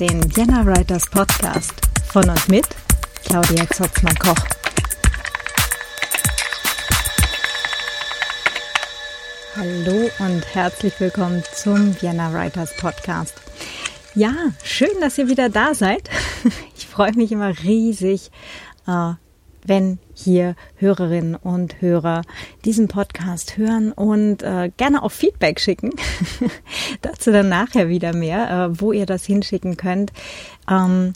Den Vienna Writers Podcast von und mit Claudia Zotzmann-Koch. Hallo und herzlich willkommen zum Vienna Writers Podcast. Ja, schön, dass ihr wieder da seid. Ich freue mich immer riesig, äh, wenn hier Hörerinnen und Hörer diesen Podcast hören und äh, gerne auch Feedback schicken. Dazu dann nachher wieder mehr, äh, wo ihr das hinschicken könnt. Ähm,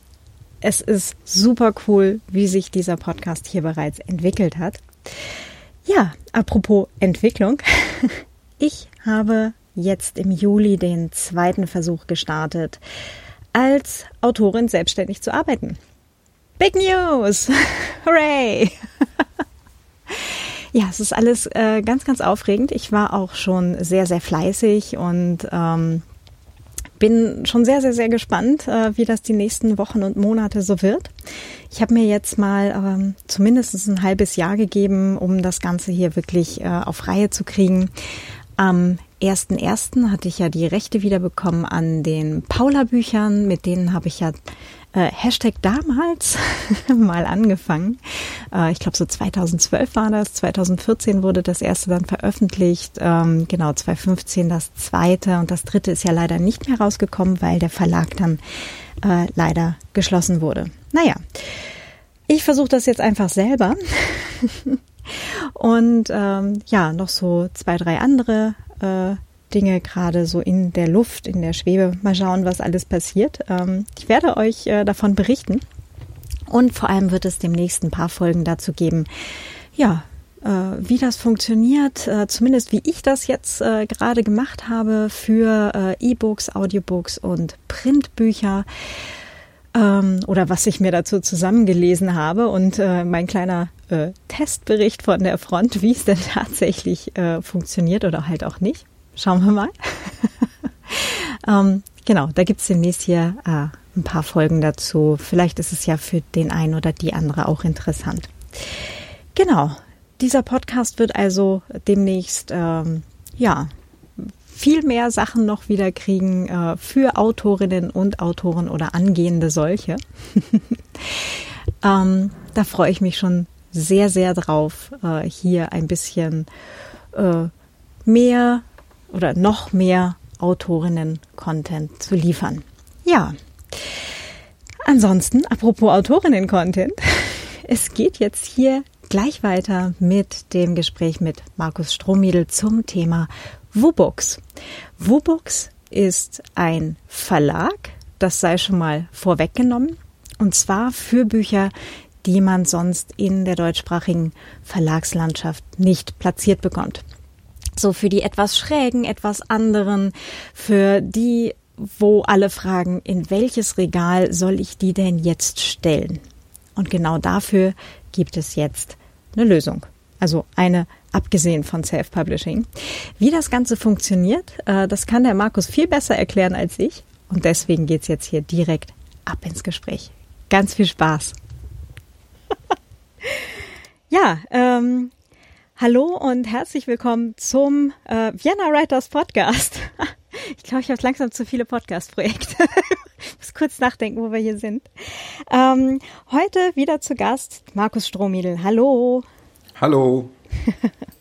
es ist super cool, wie sich dieser Podcast hier bereits entwickelt hat. Ja, apropos Entwicklung. Ich habe jetzt im Juli den zweiten Versuch gestartet, als Autorin selbstständig zu arbeiten. Big News! Hooray! ja, es ist alles äh, ganz, ganz aufregend. Ich war auch schon sehr, sehr fleißig und ähm, bin schon sehr, sehr, sehr gespannt, äh, wie das die nächsten Wochen und Monate so wird. Ich habe mir jetzt mal ähm, zumindest ein halbes Jahr gegeben, um das Ganze hier wirklich äh, auf Reihe zu kriegen. Am 1.1. hatte ich ja die Rechte wiederbekommen an den Paula-Büchern. Mit denen habe ich ja äh, Hashtag damals mal angefangen. Äh, ich glaube, so 2012 war das. 2014 wurde das erste dann veröffentlicht. Ähm, genau, 2015 das zweite. Und das dritte ist ja leider nicht mehr rausgekommen, weil der Verlag dann äh, leider geschlossen wurde. Naja, ich versuche das jetzt einfach selber. Und ähm, ja, noch so zwei, drei andere äh, Dinge gerade so in der Luft, in der Schwebe. Mal schauen, was alles passiert. Ähm, ich werde euch äh, davon berichten. Und vor allem wird es demnächst ein paar Folgen dazu geben, ja, äh, wie das funktioniert, äh, zumindest wie ich das jetzt gerade gemacht habe für E-Books, Audiobooks und Printbücher ähm, oder was ich mir dazu zusammengelesen habe und mein kleiner Testbericht von der Front, wie es denn tatsächlich funktioniert oder halt auch nicht. Schauen wir mal. ähm, genau, da gibt's demnächst hier äh, ein paar Folgen dazu. Vielleicht ist es ja für den einen oder die andere auch interessant. Genau, dieser Podcast wird also demnächst ähm, ja viel mehr Sachen noch wieder kriegen äh, für Autorinnen und Autoren oder angehende solche. ähm, da freue ich mich schon sehr, sehr drauf, äh, hier ein bisschen äh, mehr oder noch mehr Autorinnen-Content zu liefern. Ja. Ansonsten, apropos Autorinnen-Content, es geht jetzt hier gleich weiter mit dem Gespräch mit Markus Strohmiedel zum Thema Wubux. Wubux ist ein Verlag, das sei schon mal vorweggenommen, und zwar für Bücher, die man sonst in der deutschsprachigen Verlagslandschaft nicht platziert bekommt. So für die etwas schrägen, etwas anderen, für die, wo alle fragen, in welches Regal soll ich die denn jetzt stellen? Und genau dafür gibt es jetzt eine Lösung. Also eine abgesehen von Self-Publishing. Wie das Ganze funktioniert, äh, das kann der Markus viel besser erklären als ich. Und deswegen geht's jetzt hier direkt ab ins Gespräch. Ganz viel Spaß. ja, ähm, hallo und herzlich willkommen zum äh, Vienna Writers Podcast. Ich glaube, ich habe langsam zu viele Podcast-Projekte. ich muss kurz nachdenken, wo wir hier sind. Ähm, heute wieder zu Gast Markus Strohmiedel. Hallo. Hallo.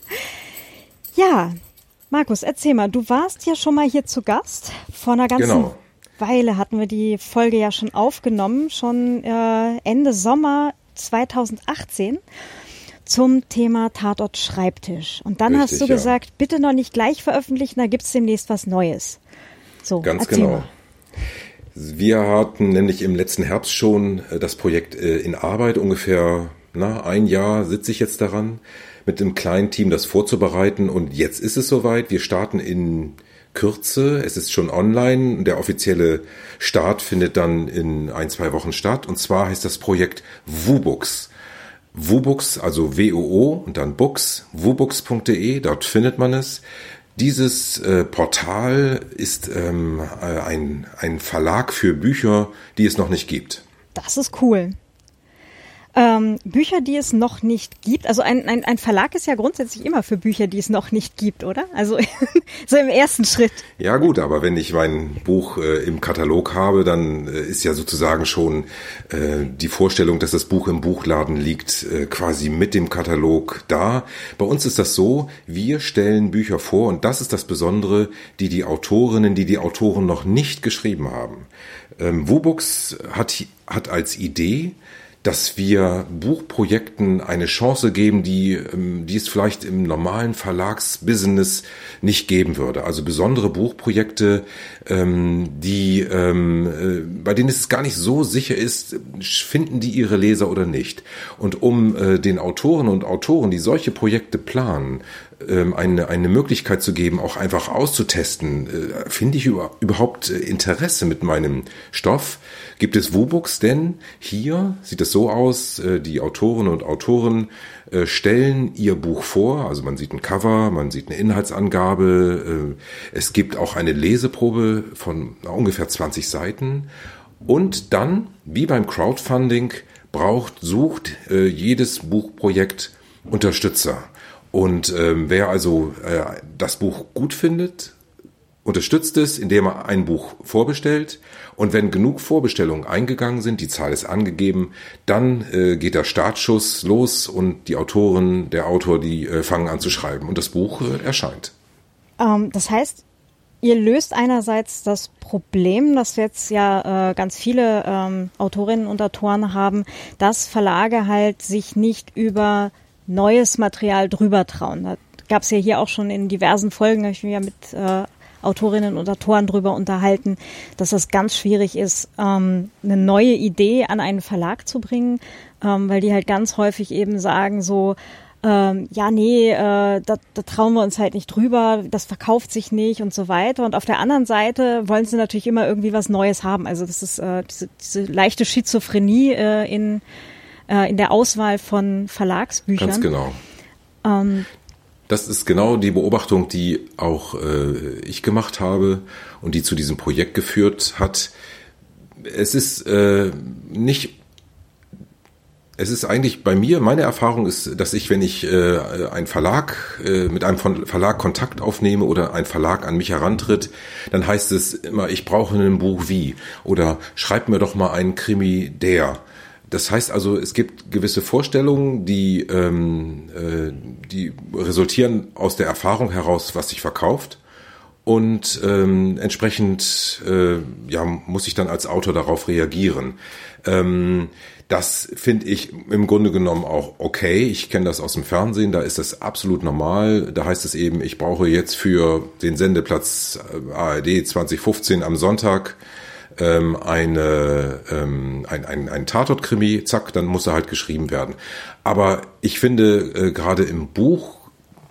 ja, Markus, erzähl mal, du warst ja schon mal hier zu Gast. Vor einer ganzen genau. Weile hatten wir die Folge ja schon aufgenommen, schon äh, Ende Sommer 2018 zum Thema Tatort Schreibtisch. Und dann Richtig, hast du ja. gesagt, bitte noch nicht gleich veröffentlichen, da gibt es demnächst was Neues. So, Ganz genau. Mal. Wir hatten nämlich im letzten Herbst schon äh, das Projekt äh, in Arbeit, ungefähr na, ein Jahr sitze ich jetzt daran mit einem kleinen Team das vorzubereiten. Und jetzt ist es soweit. Wir starten in Kürze. Es ist schon online. Der offizielle Start findet dann in ein, zwei Wochen statt. Und zwar heißt das Projekt WUBUX. WUBUX, also W-O-O und dann Books, wubux.de, dort findet man es. Dieses äh, Portal ist ähm, äh, ein, ein Verlag für Bücher, die es noch nicht gibt. Das ist cool. Ähm, Bücher, die es noch nicht gibt. Also ein, ein, ein Verlag ist ja grundsätzlich immer für Bücher, die es noch nicht gibt, oder? Also so im ersten Schritt. Ja gut, aber wenn ich mein Buch äh, im Katalog habe, dann äh, ist ja sozusagen schon äh, die Vorstellung, dass das Buch im Buchladen liegt, äh, quasi mit dem Katalog da. Bei uns ist das so, wir stellen Bücher vor und das ist das Besondere, die die Autorinnen, die die Autoren noch nicht geschrieben haben. Ähm, Wubux hat, hat als Idee, dass wir Buchprojekten eine Chance geben, die, ähm, die es vielleicht im normalen Verlagsbusiness nicht geben würde. Also besondere Buchprojekte, ähm, die, ähm, äh, bei denen es gar nicht so sicher ist, finden die ihre Leser oder nicht. Und um äh, den Autoren und Autoren, die solche Projekte planen, eine, eine Möglichkeit zu geben, auch einfach auszutesten, äh, finde ich über, überhaupt Interesse mit meinem Stoff, Gibt es Wubooks denn? Hier sieht es so aus, äh, die Autorinnen und Autoren äh, stellen ihr Buch vor, also man sieht ein Cover, man sieht eine Inhaltsangabe, äh, es gibt auch eine Leseprobe von ungefähr 20 Seiten und dann, wie beim Crowdfunding, braucht, sucht jedes Buchprojekt Unterstützer. Und ähm, wer also äh, das Buch gut findet, unterstützt es, indem er ein Buch vorbestellt. Und wenn genug Vorbestellungen eingegangen sind, die Zahl ist angegeben, dann äh, geht der Startschuss los und die Autorin, der Autor, die äh, fangen an zu schreiben und das Buch äh, erscheint. Ähm, das heißt, ihr löst einerseits das Problem, das jetzt ja äh, ganz viele ähm, Autorinnen und Autoren haben, dass Verlage halt sich nicht über neues Material drüber trauen. Da gab es ja hier auch schon in diversen Folgen, habe ich mich ja mit äh, Autorinnen und Autoren drüber unterhalten, dass es ganz schwierig ist, ähm, eine neue Idee an einen Verlag zu bringen, ähm, weil die halt ganz häufig eben sagen so, ähm, ja, nee, äh, da, da trauen wir uns halt nicht drüber, das verkauft sich nicht und so weiter. Und auf der anderen Seite wollen sie natürlich immer irgendwie was Neues haben. Also das ist äh, diese, diese leichte Schizophrenie äh, in, äh, in der Auswahl von Verlagsbüchern. Ganz genau. Ähm, das ist genau die Beobachtung, die auch äh, ich gemacht habe und die zu diesem Projekt geführt hat. Es ist äh, nicht es ist eigentlich bei mir, meine Erfahrung ist, dass ich, wenn ich äh, ein Verlag, äh, mit einem Verlag Kontakt aufnehme oder ein Verlag an mich herantritt, dann heißt es immer, ich brauche ein Buch wie oder schreib mir doch mal einen Krimi der. Das heißt also, es gibt gewisse Vorstellungen, die, ähm, äh, die resultieren aus der Erfahrung heraus, was sich verkauft. Und ähm, entsprechend äh, ja, muss ich dann als Autor darauf reagieren. Ähm, das finde ich im Grunde genommen auch okay. Ich kenne das aus dem Fernsehen, da ist das absolut normal. Da heißt es eben, ich brauche jetzt für den Sendeplatz äh, ARD 2015 am Sonntag ähm, eine, ähm, ein, ein, ein Tatort-Krimi, zack, dann muss er halt geschrieben werden. Aber ich finde, äh, gerade im Buch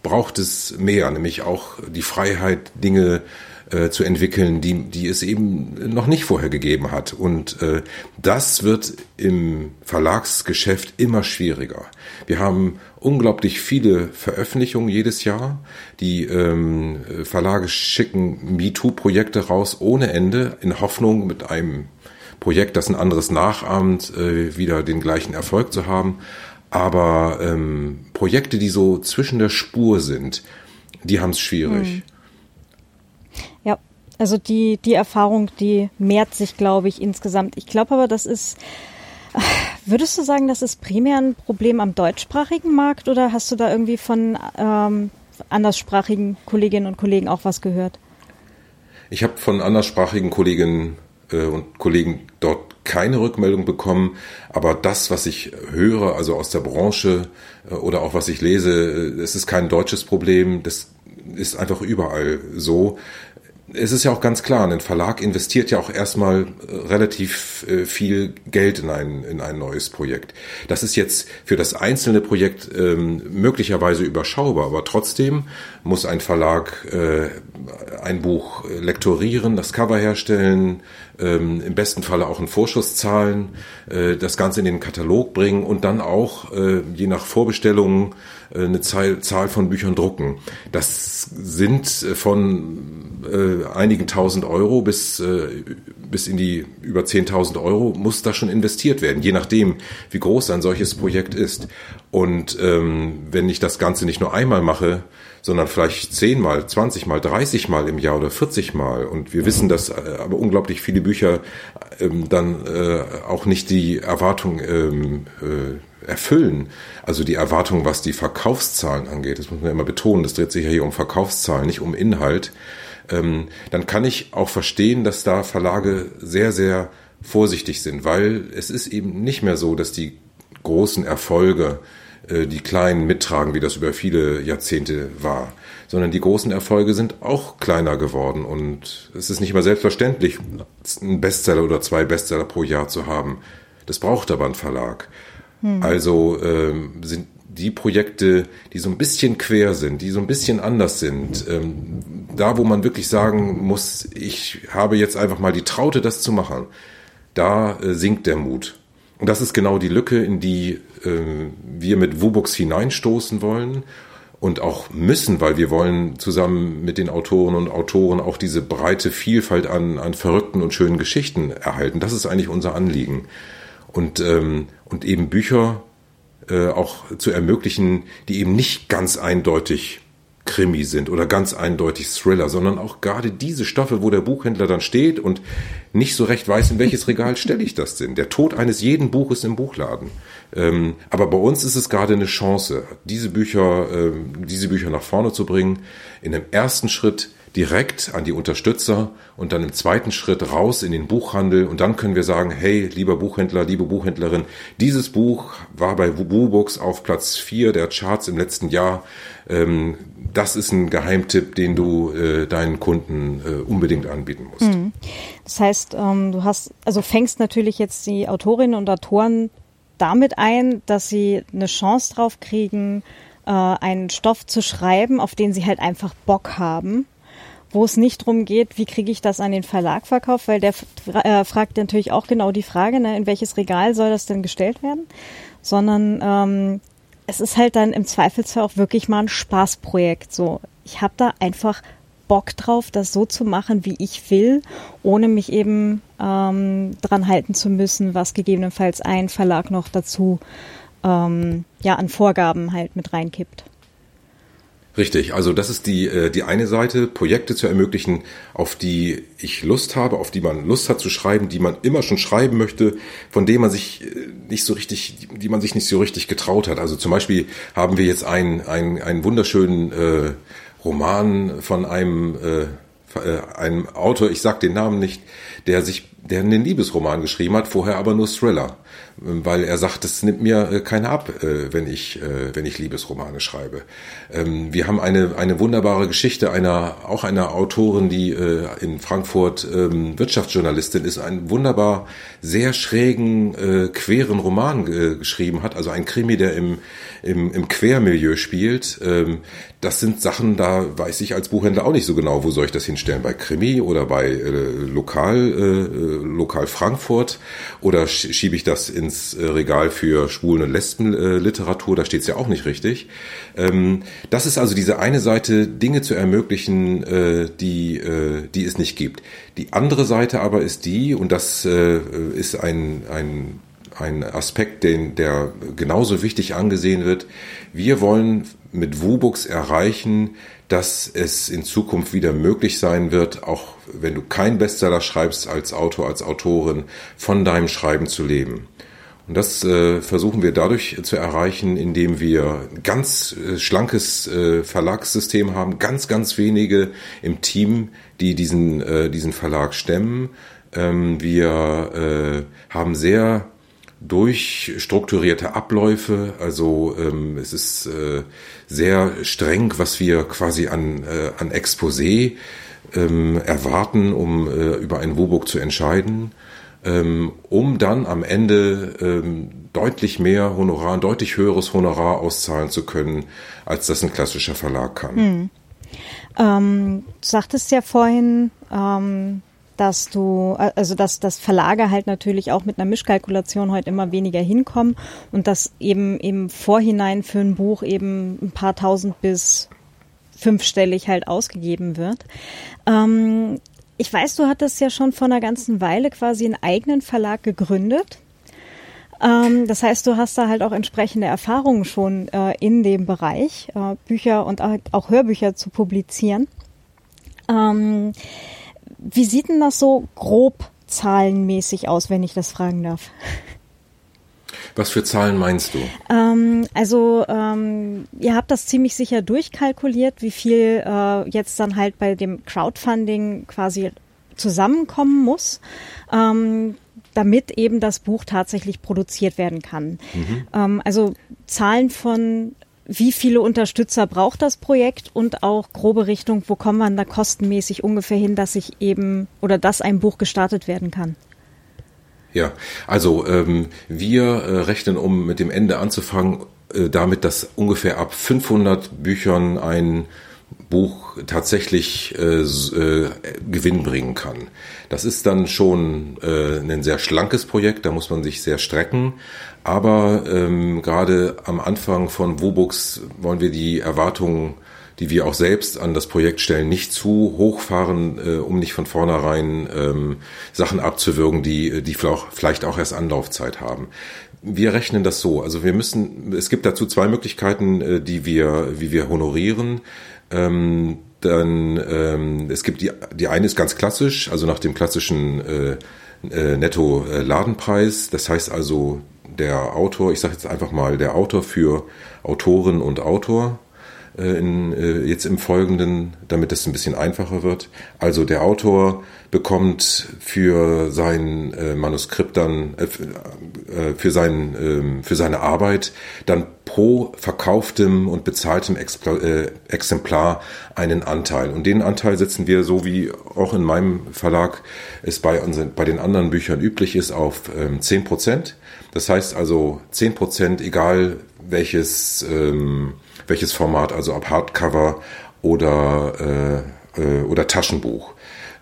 braucht es mehr, nämlich auch die Freiheit, Dinge äh, zu entwickeln, die, die es eben noch nicht vorher gegeben hat. Und äh, das wird im Verlagsgeschäft immer schwieriger. Wir haben unglaublich viele Veröffentlichungen jedes Jahr. Die ähm, Verlage schicken MeToo-Projekte raus ohne Ende, in Hoffnung mit einem Projekt, das ein anderes nachahmt, äh, wieder den gleichen Erfolg zu haben. Aber ähm, Projekte, die so zwischen der Spur sind, die haben es schwierig. Hm. Also die, die Erfahrung, die mehrt sich, glaube ich, insgesamt. Ich glaube aber, das ist Würdest du sagen, das ist primär ein Problem am deutschsprachigen Markt oder hast du da irgendwie von ähm, anderssprachigen Kolleginnen und Kollegen auch was gehört? Ich habe von anderssprachigen Kolleginnen äh, und Kollegen dort keine Rückmeldung bekommen, aber das, was ich höre, also aus der Branche äh, oder auch was ich lese, äh, es ist kein deutsches Problem, das ist einfach überall so es ist ja auch ganz klar, ein Verlag investiert ja auch erstmal äh, relativ äh, viel Geld in ein, in ein neues Projekt. Das ist jetzt für das einzelne Projekt ähm, möglicherweise überschaubar, aber trotzdem muss ein Verlag äh, ein Buch lektorieren, das Cover herstellen, ähm, im besten Falle auch einen Vorschuss zahlen, äh, das Ganze in den Katalog bringen und dann auch äh, je nach Vorbestellungen äh, eine Zahl, Zahl von Büchern drucken. Das sind äh, von äh, einigen tausend Euro bis äh, bis in die über 10.000 Euro muss da schon investiert werden, je nachdem, wie groß ein solches Projekt ist. Und ähm, wenn ich das Ganze nicht nur einmal mache, sondern vielleicht zehnmal, zwanzigmal, dreißigmal im Jahr oder vierzigmal. Und wir wissen, dass äh, aber unglaublich viele Bücher ähm, dann äh, auch nicht die Erwartung ähm, äh, erfüllen. Also die Erwartung, was die Verkaufszahlen angeht. Das muss man immer betonen. Das dreht sich ja hier um Verkaufszahlen, nicht um Inhalt. Ähm, dann kann ich auch verstehen, dass da Verlage sehr, sehr vorsichtig sind, weil es ist eben nicht mehr so, dass die großen Erfolge äh, die Kleinen mittragen, wie das über viele Jahrzehnte war, sondern die großen Erfolge sind auch kleiner geworden und es ist nicht immer selbstverständlich, einen Bestseller oder zwei Bestseller pro Jahr zu haben. Das braucht aber ein Verlag. Hm. Also ähm, sind die Projekte, die so ein bisschen quer sind, die so ein bisschen anders sind, ähm, da wo man wirklich sagen muss, ich habe jetzt einfach mal die Traute, das zu machen, da äh, sinkt der Mut. Und das ist genau die Lücke, in die wir mit Wubox hineinstoßen wollen und auch müssen, weil wir wollen zusammen mit den Autoren und Autoren auch diese breite Vielfalt an, an verrückten und schönen Geschichten erhalten. Das ist eigentlich unser Anliegen. Und, ähm, und eben Bücher äh, auch zu ermöglichen, die eben nicht ganz eindeutig Krimi sind oder ganz eindeutig Thriller, sondern auch gerade diese Stoffe, wo der Buchhändler dann steht und nicht so recht weiß, in welches Regal stelle ich das denn. Der Tod eines jeden Buches im Buchladen. Ähm, aber bei uns ist es gerade eine Chance, diese Bücher, ähm, diese Bücher nach vorne zu bringen. In dem ersten Schritt direkt an die Unterstützer und dann im zweiten Schritt raus in den Buchhandel und dann können wir sagen, hey, lieber Buchhändler, liebe Buchhändlerin, dieses Buch war bei Wubooks auf Platz vier der Charts im letzten Jahr. Ähm, das ist ein Geheimtipp, den du äh, deinen Kunden äh, unbedingt anbieten musst. Mhm. Das heißt, ähm, du hast, also fängst natürlich jetzt die Autorinnen und Autoren damit ein, dass sie eine Chance drauf kriegen, äh, einen Stoff zu schreiben, auf den sie halt einfach Bock haben wo es nicht darum geht, wie kriege ich das an den Verlag verkauft, weil der äh, fragt natürlich auch genau die Frage, ne, in welches Regal soll das denn gestellt werden, sondern ähm, es ist halt dann im Zweifelsfall auch wirklich mal ein Spaßprojekt. So, ich habe da einfach Bock drauf, das so zu machen, wie ich will, ohne mich eben ähm, dran halten zu müssen, was gegebenenfalls ein Verlag noch dazu ähm, ja an Vorgaben halt mit reinkippt. Richtig, also das ist die, äh, die eine Seite, Projekte zu ermöglichen, auf die ich Lust habe, auf die man Lust hat zu schreiben, die man immer schon schreiben möchte, von denen man sich äh, nicht so richtig, die man sich nicht so richtig getraut hat. Also zum Beispiel haben wir jetzt einen, einen, einen wunderschönen äh, Roman von einem, äh, äh einem Autor, ich sag den Namen nicht, der sich, der einen Liebesroman geschrieben hat, vorher aber nur Thriller weil er sagt, das nimmt mir äh, keiner ab, äh, wenn ich, äh, wenn ich Liebesromane schreibe. Ähm, wir haben eine, eine wunderbare Geschichte einer, auch einer Autorin, die in Frankfurt ähm, Wirtschaftsjournalistin ist, einen wunderbar sehr schrägen, queren Roman geschrieben hat, also ein Krimi, der im, im, im Quermilieu spielt. Ähm, das sind Sachen, da weiß ich als Buchhändler auch nicht so genau, wo soll ich das hinstellen, bei Krimi oder bei Lokal, Lokal Frankfurt oder schiebe ich das ins äh, Regal für Schwulen- und Lesbenliteratur, da steht es ja auch nicht richtig. Ähm, das ist also diese eine Seite, Dinge zu ermöglichen, äh, die, äh, die es nicht gibt. Die andere Seite aber ist die, und das ist ein, ein ein Aspekt, den, der genauso wichtig angesehen wird. Wir wollen mit WUBooks erreichen, dass es in Zukunft wieder möglich sein wird, auch wenn du kein Bestseller schreibst als Autor, als Autorin, von deinem Schreiben zu leben. Und das äh, versuchen wir dadurch zu erreichen, indem wir ganz äh, schlankes äh, Verlagssystem haben, ganz, ganz wenige im Team, die diesen, äh, diesen Verlag stemmen. Ähm, wir äh, haben sehr durchstrukturierte Abläufe, also ähm, es ist äh, sehr streng, was wir quasi an, äh, an Exposé ähm, erwarten, um äh, über ein Woburg zu entscheiden ähm, um dann am Ende ähm, deutlich mehr Honorar, ein deutlich höheres Honorar auszahlen zu können, als das ein klassischer Verlag kann. Hm. Ähm, du sagtest ja vorhin, ähm, dass du, äh, also dass, dass Verlage halt natürlich auch mit einer Mischkalkulation heute immer weniger hinkommen und dass eben im Vorhinein für ein Buch eben ein paar tausend bis fünfstellig halt ausgegeben wird. Ähm, ich weiß, du hattest ja schon vor einer ganzen Weile quasi einen eigenen Verlag gegründet. Ähm, das heißt, du hast da halt auch entsprechende Erfahrungen schon äh, in dem Bereich, äh, Bücher und auch Hörbücher zu publizieren. Ähm, wie sieht denn das so grob zahlenmäßig aus, wenn ich das fragen darf? Was für Zahlen meinst du? Ähm, also ähm, ihr habt das ziemlich sicher durchkalkuliert, wie viel äh, jetzt dann halt bei dem Crowdfunding quasi zusammenkommen muss. Ähm, damit eben das Buch tatsächlich produziert werden kann. Mhm. Ähm, also Zahlen von wie viele Unterstützer braucht das Projekt und auch grobe Richtung, wo kommt man da kostenmäßig ungefähr hin, dass ich eben oder dass ein Buch gestartet werden kann? Ja, also ähm, wir äh, rechnen, um mit dem Ende anzufangen, äh, damit, dass ungefähr ab 500 Büchern ein Buch tatsächlich äh, äh, Gewinn bringen kann. Das ist dann schon äh, ein sehr schlankes Projekt, da muss man sich sehr strecken. Aber ähm, gerade am Anfang von Wobux wollen wir die Erwartungen, die wir auch selbst an das Projekt stellen, nicht zu hochfahren, äh, um nicht von vornherein ähm, Sachen abzuwürgen, die, die vielleicht auch erst Anlaufzeit haben. Wir rechnen das so. Also wir müssen, es gibt dazu zwei Möglichkeiten, äh, die wir, wie wir honorieren. Ähm, dann ähm, es gibt die, die eine ist ganz klassisch, also nach dem klassischen äh, äh, Netto-Ladenpreis. Das heißt also, der Autor, ich sage jetzt einfach mal, der Autor für Autoren und Autor äh, in, äh, jetzt im Folgenden, damit es ein bisschen einfacher wird. Also der Autor bekommt für sein äh, Manuskript dann, äh, äh für, sein, äh, für seine Arbeit dann pro verkauftem und bezahltem äh, Exemplar einen Anteil. Und den Anteil setzen wir, so wie auch in meinem Verlag es bei, unseren, bei den anderen Büchern üblich ist, auf ähm, 10 Prozent. Das heißt also 10 Prozent, egal welches, ähm, welches Format, also ob Hardcover oder, äh, äh, oder Taschenbuch.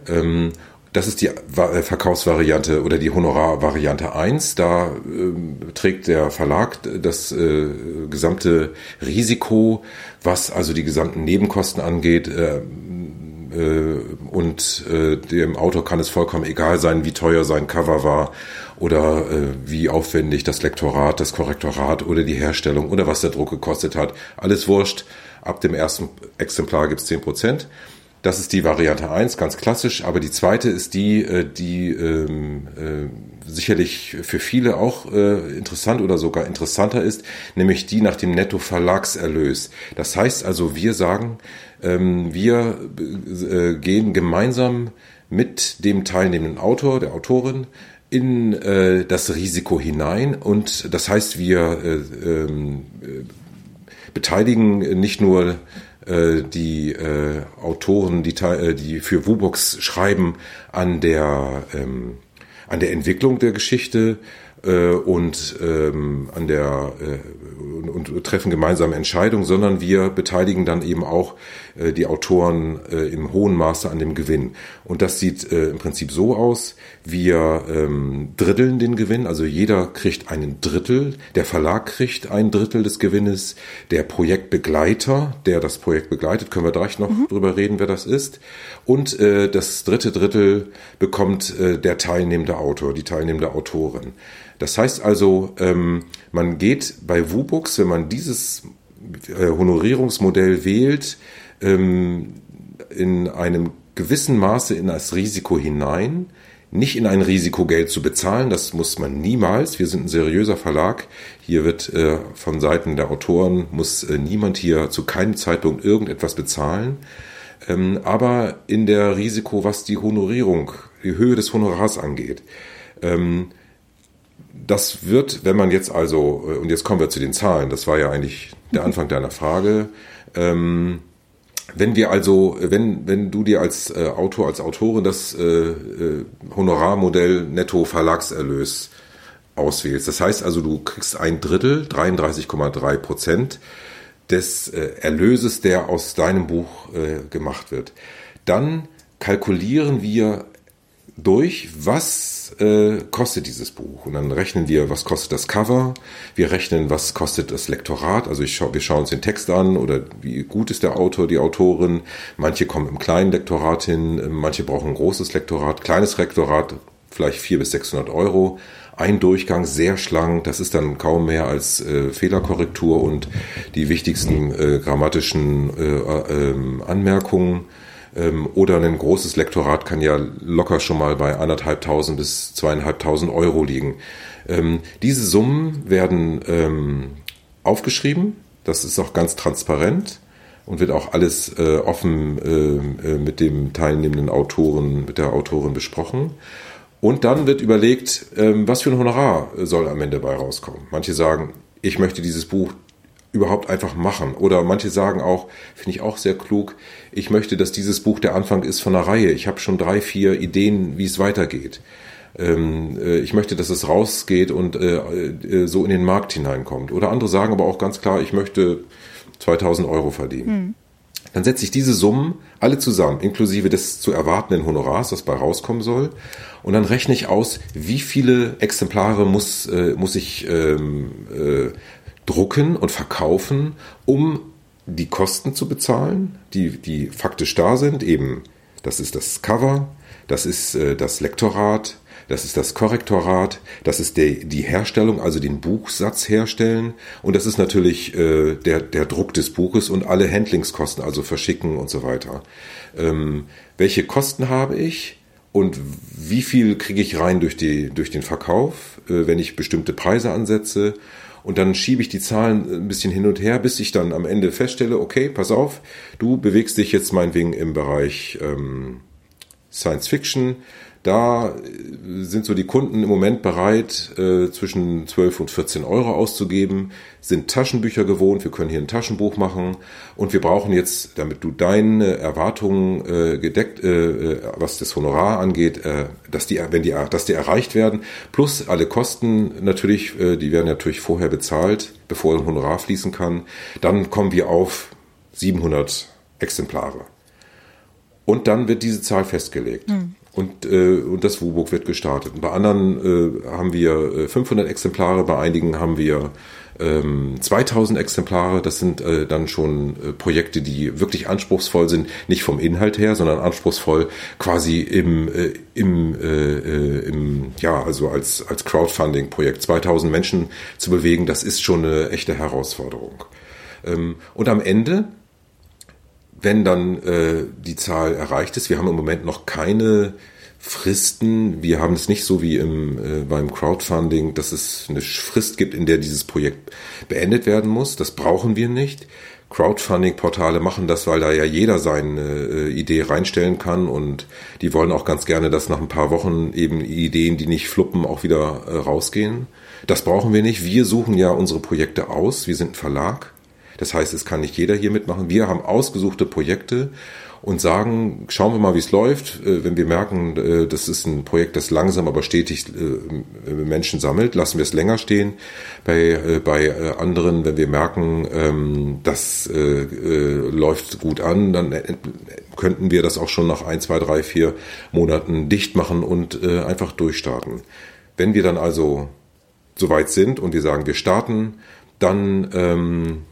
Ähm, das ist die äh, Verkaufsvariante oder die Honorarvariante 1. Da äh, trägt der Verlag das äh, gesamte Risiko, was also die gesamten Nebenkosten angeht. Äh, äh und äh, dem Autor kann es vollkommen egal sein, wie teuer sein Cover war oder wie aufwendig das Lektorat, das Korrektorat oder die Herstellung oder was der Druck gekostet hat. Alles wurscht. Ab dem ersten Exemplar gibt es 10 Prozent. Das ist die Variante 1, ganz klassisch, aber die zweite ist die, äh, die ähm, äh, sicherlich für viele auch äh, interessant oder sogar interessanter ist, nämlich die nach dem Netto-Verlagserlös. Das heißt also, wir sagen, ähm, wir äh, gehen gemeinsam mit dem teilnehmenden Autor, der Autorin, in äh, das Risiko hinein und das heißt, wir äh, ähm, äh, beteiligen nicht nur äh, die äh, Autoren, die, äh, die für Wubox schreiben, an der, ähm, an der Entwicklung der Geschichte äh, und ähm, an der äh, und, und treffen gemeinsame Entscheidungen, sondern wir beteiligen dann eben auch äh, die Autoren äh, im hohen Maße an dem Gewinn. Und das sieht äh, im Prinzip so aus: Wir ähm, dritteln den Gewinn, also jeder kriegt einen Drittel, der Verlag kriegt ein Drittel des Gewinnes, der Projektbegleiter, der das Projekt begleitet, können wir gleich noch mhm. drüber reden, wer das ist, und äh, das dritte Drittel bekommt äh, der teilnehmende Autor, die teilnehmende Autorin. Das heißt also, ähm, man geht bei WUBUX, wenn man dieses äh, Honorierungsmodell wählt, ähm, in einem gewissen Maße in das Risiko hinein, nicht in ein Risiko Geld zu bezahlen, das muss man niemals. Wir sind ein seriöser Verlag. Hier wird äh, von Seiten der Autoren muss äh, niemand hier zu keinem Zeitpunkt irgendetwas bezahlen. Ähm, aber in der Risiko, was die Honorierung, die Höhe des Honorars angeht. Ähm, das wird, wenn man jetzt also, äh, und jetzt kommen wir zu den Zahlen, das war ja eigentlich der Anfang deiner Frage. Ähm, wenn wir also, wenn, wenn du dir als äh, Autor, als Autorin das äh, äh, Honorarmodell Netto Verlagserlös auswählst, das heißt also, du kriegst ein Drittel, 33,3 Prozent des äh, Erlöses, der aus deinem Buch äh, gemacht wird, dann kalkulieren wir durch, was äh, kostet dieses Buch. Und dann rechnen wir, was kostet das Cover. Wir rechnen, was kostet das Lektorat. Also ich schau, wir schauen uns den Text an oder wie gut ist der Autor, die Autorin. Manche kommen im kleinen Lektorat hin, manche brauchen ein großes Lektorat. Kleines Lektorat, vielleicht vier bis 600 Euro. Ein Durchgang, sehr schlank. Das ist dann kaum mehr als äh, Fehlerkorrektur und die wichtigsten äh, grammatischen äh, äh, Anmerkungen ähm, oder ein großes Lektorat kann ja locker schon mal bei anderthalbtausend bis zweieinhalbtausend Euro liegen. Ähm, diese Summen werden ähm, aufgeschrieben. Das ist auch ganz transparent und wird auch alles äh, offen äh, äh, mit dem teilnehmenden Autoren, mit der Autorin besprochen. Und dann wird überlegt, ähm, was für ein Honorar soll am Ende bei rauskommen. Manche sagen, ich möchte dieses Buch überhaupt einfach machen. Oder manche sagen auch, finde ich auch sehr klug, ich möchte, dass dieses Buch der Anfang ist von einer Reihe. Ich habe schon drei, vier Ideen, wie es weitergeht. Ähm, äh, ich möchte, dass es rausgeht und äh, äh, so in den Markt hineinkommt. Oder andere sagen aber auch ganz klar, ich möchte 2000 Euro verdienen. Hm. Dann setze ich diese Summen alle zusammen, inklusive des zu erwartenden Honorars, das bei rauskommen soll. Und dann rechne ich aus, wie viele Exemplare muss, muss ich ähm, äh, drucken und verkaufen, um die Kosten zu bezahlen, die, die faktisch da sind. Eben, das ist das Cover, das ist äh, das Lektorat, das ist das Korrektorat, das ist der, die Herstellung, also den Buchsatz herstellen und das ist natürlich äh, der, der Druck des Buches und alle Handlingskosten, also verschicken und so weiter. Ähm, welche Kosten habe ich? Und wie viel kriege ich rein durch, die, durch den Verkauf, äh, wenn ich bestimmte Preise ansetze? Und dann schiebe ich die Zahlen ein bisschen hin und her, bis ich dann am Ende feststelle, okay, pass auf, du bewegst dich jetzt meinetwegen im Bereich ähm, Science Fiction, da sind so die Kunden im Moment bereit, äh, zwischen 12 und 14 Euro auszugeben, sind Taschenbücher gewohnt, wir können hier ein Taschenbuch machen und wir brauchen jetzt, damit du deine Erwartungen äh, gedeckt, äh, äh was das Honorar angeht, äh, dass die, wenn die, dass die erreicht werden, plus alle Kosten natürlich, äh, die werden natürlich vorher bezahlt, bevor ein Honorar fließen kann, dann kommen wir auf 700 Exemplare. Und dann wird diese Zahl festgelegt. Mhm und, äh, und das WUBOK wird gestartet. Und bei anderen äh, haben wir 500 äh, Exemplare, bei einigen haben wir ähm, 2000 Exemplare. Das sind äh, dann schon äh, Projekte, die wirklich anspruchsvoll sind, nicht vom Inhalt her, sondern anspruchsvoll quasi im, äh, im, äh, äh im ja, also als, als Crowdfunding-Projekt. 2000 Menschen zu bewegen, das ist schon eine echte Herausforderung. Ähm, und am Ende wenn dann äh, die Zahl erreicht ist, wir haben im Moment noch keine Fristen. Wir haben es nicht so wie im, äh, beim Crowdfunding, dass es eine Frist gibt, in der dieses Projekt beendet werden muss. Das brauchen wir nicht. Crowdfunding-Portale machen das, weil da ja jeder seine äh, Idee reinstellen kann und die wollen auch ganz gerne, dass nach ein paar Wochen eben Ideen, die nicht fluppen, auch wieder äh, rausgehen. Das brauchen wir nicht. Wir suchen ja unsere Projekte aus. Wir sind ein Verlag. Das heißt, es kann nicht jeder hier mitmachen. Wir haben ausgesuchte Projekte und sagen, schauen wir mal, wie es läuft. Äh, wenn wir merken, äh, das ist ein Projekt, das langsam aber stetig äh, Menschen sammelt, lassen wir es länger stehen. Bei, bei anderen, wenn wir merken, ähm, das läuft gut an, dann könnten wir das auch schon nach ein, zwei, drei, vier Monaten dicht machen und einfach durchstarten. Wenn wir dann also soweit sind und wir sagen, wir starten, dann ähm,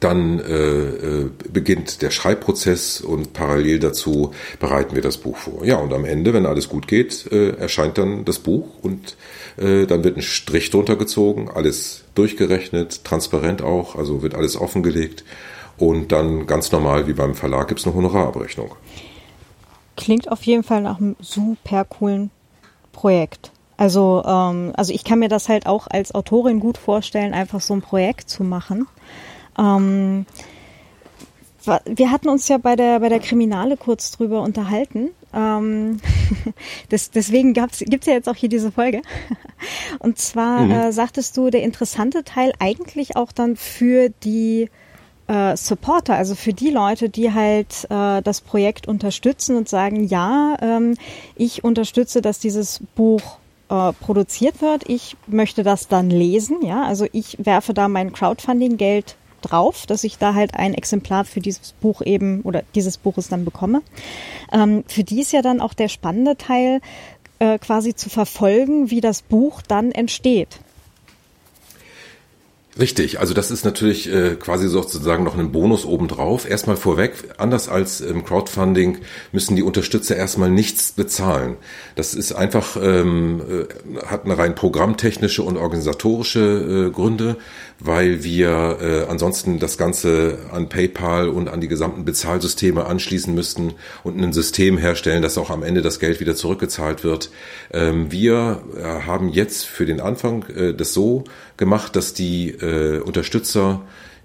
dann äh, äh, beginnt der Schreibprozess und parallel dazu bereiten wir das Buch vor. Ja, und am Ende, wenn alles gut geht, äh, erscheint dann das Buch und äh, dann wird ein Strich drunter gezogen, alles durchgerechnet, transparent auch, also wird alles offengelegt und dann ganz normal wie beim Verlag gibt es eine Honorarabrechnung. Klingt auf jeden Fall nach einem super coolen Projekt. Also, ähm, also ich kann mir das halt auch als Autorin gut vorstellen, einfach so ein Projekt zu machen. Ähm, wir hatten uns ja bei der, bei der Kriminale kurz drüber unterhalten. Ähm, das, deswegen gibt es ja jetzt auch hier diese Folge. Und zwar mhm. äh, sagtest du, der interessante Teil eigentlich auch dann für die äh, Supporter, also für die Leute, die halt äh, das Projekt unterstützen und sagen, ja, ähm, ich unterstütze, dass dieses Buch äh, produziert wird. Ich möchte das dann lesen, ja. Also ich werfe da mein Crowdfunding-Geld drauf, dass ich da halt ein Exemplar für dieses Buch eben oder dieses Buches dann bekomme. Ähm, für die ist ja dann auch der spannende Teil, äh, quasi zu verfolgen, wie das Buch dann entsteht. Richtig, also das ist natürlich äh, quasi sozusagen noch ein Bonus obendrauf. Erstmal vorweg, anders als im Crowdfunding müssen die Unterstützer erstmal nichts bezahlen. Das ist einfach, ähm, äh, hat eine rein programmtechnische und organisatorische äh, Gründe, weil wir äh, ansonsten das Ganze an PayPal und an die gesamten Bezahlsysteme anschließen müssten und ein System herstellen, dass auch am Ende das Geld wieder zurückgezahlt wird. Ähm, wir äh, haben jetzt für den Anfang äh, das so gemacht, dass die äh, Unterstützer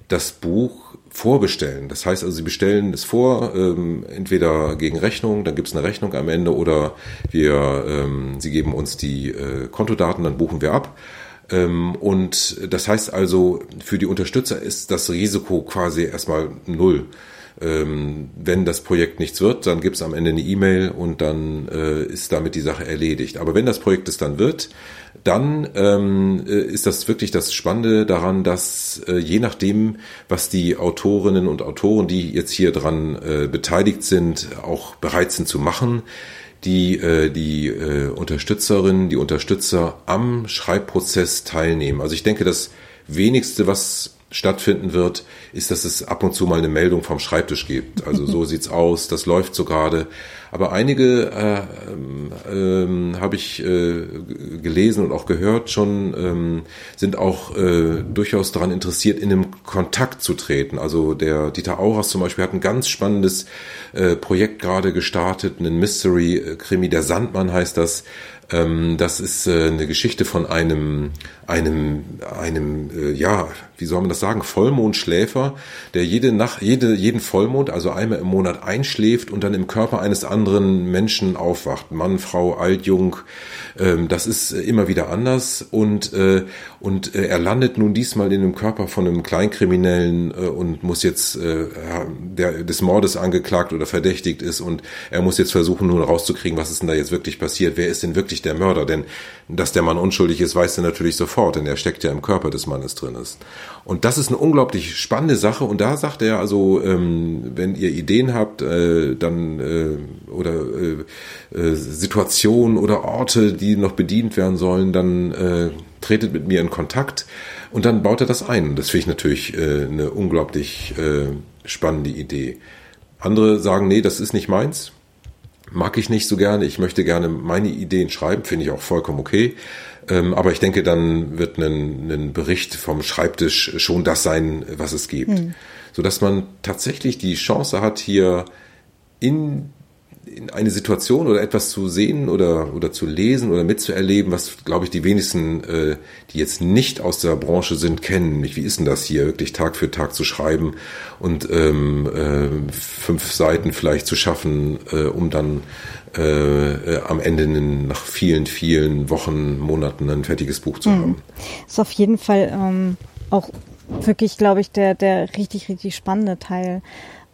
das Buch vorbestellen. Das heißt also, sie bestellen es vor, ähm, entweder gegen Rechnung, dann gibt es eine Rechnung am Ende, oder wir, ähm, sie geben uns die äh, Kontodaten, dann buchen wir ab. Ähm, und das heißt also, für die Unterstützer ist das Risiko quasi erstmal null. Ähm, wenn das Projekt nichts wird, dann gibt es am Ende eine E-Mail und dann äh, ist damit die Sache erledigt. Aber wenn das Projekt es dann wird, dann ähm, äh, ist das wirklich das Spannende daran, dass äh, je nachdem, was die Autorinnen und Autoren, die jetzt hier dran äh, beteiligt sind, auch bereit sind zu machen, die äh, die äh, Unterstützerinnen, die Unterstützer am Schreibprozess teilnehmen. Also ich denke, das wenigste, was stattfinden wird, ist, dass es ab und zu mal eine Meldung vom Schreibtisch gibt. Also so sieht's aus, das läuft so gerade. Aber einige äh, ähm, habe ich äh, gelesen und auch gehört schon, ähm, sind auch äh, durchaus daran interessiert, in einem Kontakt zu treten. Also der Dieter Auras zum Beispiel hat ein ganz spannendes äh, Projekt gerade gestartet, einen Mystery-Krimi, der Sandmann heißt das, ähm, das ist äh, eine Geschichte von einem, einem, einem, äh, ja, wie soll man das sagen, Vollmondschläfer, der jede Nacht, jede, jeden Vollmond, also einmal im Monat einschläft und dann im Körper eines anderen Menschen aufwacht. Mann, Frau, alt, jung. Ähm, das ist immer wieder anders und, äh, und er landet nun diesmal in dem Körper von einem Kleinkriminellen und muss jetzt, der des Mordes angeklagt oder verdächtigt ist und er muss jetzt versuchen, nun rauszukriegen, was ist denn da jetzt wirklich passiert? Wer ist denn wirklich der Mörder, denn dass der Mann unschuldig ist, weiß er natürlich sofort, denn er steckt ja im Körper des Mannes drin ist. Und das ist eine unglaublich spannende Sache und da sagt er also, ähm, wenn ihr Ideen habt, äh, dann äh, oder äh, äh, Situationen oder Orte, die noch bedient werden sollen, dann äh, tretet mit mir in Kontakt und dann baut er das ein. Das finde ich natürlich äh, eine unglaublich spannende Idee. Andere sagen, nee, das ist nicht meins mag ich nicht so gerne. Ich möchte gerne meine Ideen schreiben, finde ich auch vollkommen okay. Ähm, aber ich denke, dann wird ein, ein Bericht vom Schreibtisch schon das sein, was es gibt. Mhm. Sodass man tatsächlich die Chance hat, hier in in eine Situation oder etwas zu sehen oder, oder zu lesen oder mitzuerleben, was, glaube ich, die wenigsten, äh, die jetzt nicht aus der Branche sind, kennen. Nämlich, wie ist denn das hier, wirklich Tag für Tag zu schreiben und ähm, äh, fünf Seiten vielleicht zu schaffen, äh, um dann äh, äh, am Ende nach vielen, vielen Wochen, Monaten ein fertiges Buch zu mhm. haben. Das ist auf jeden Fall ähm, auch wirklich, glaube ich, der, der richtig, richtig spannende Teil.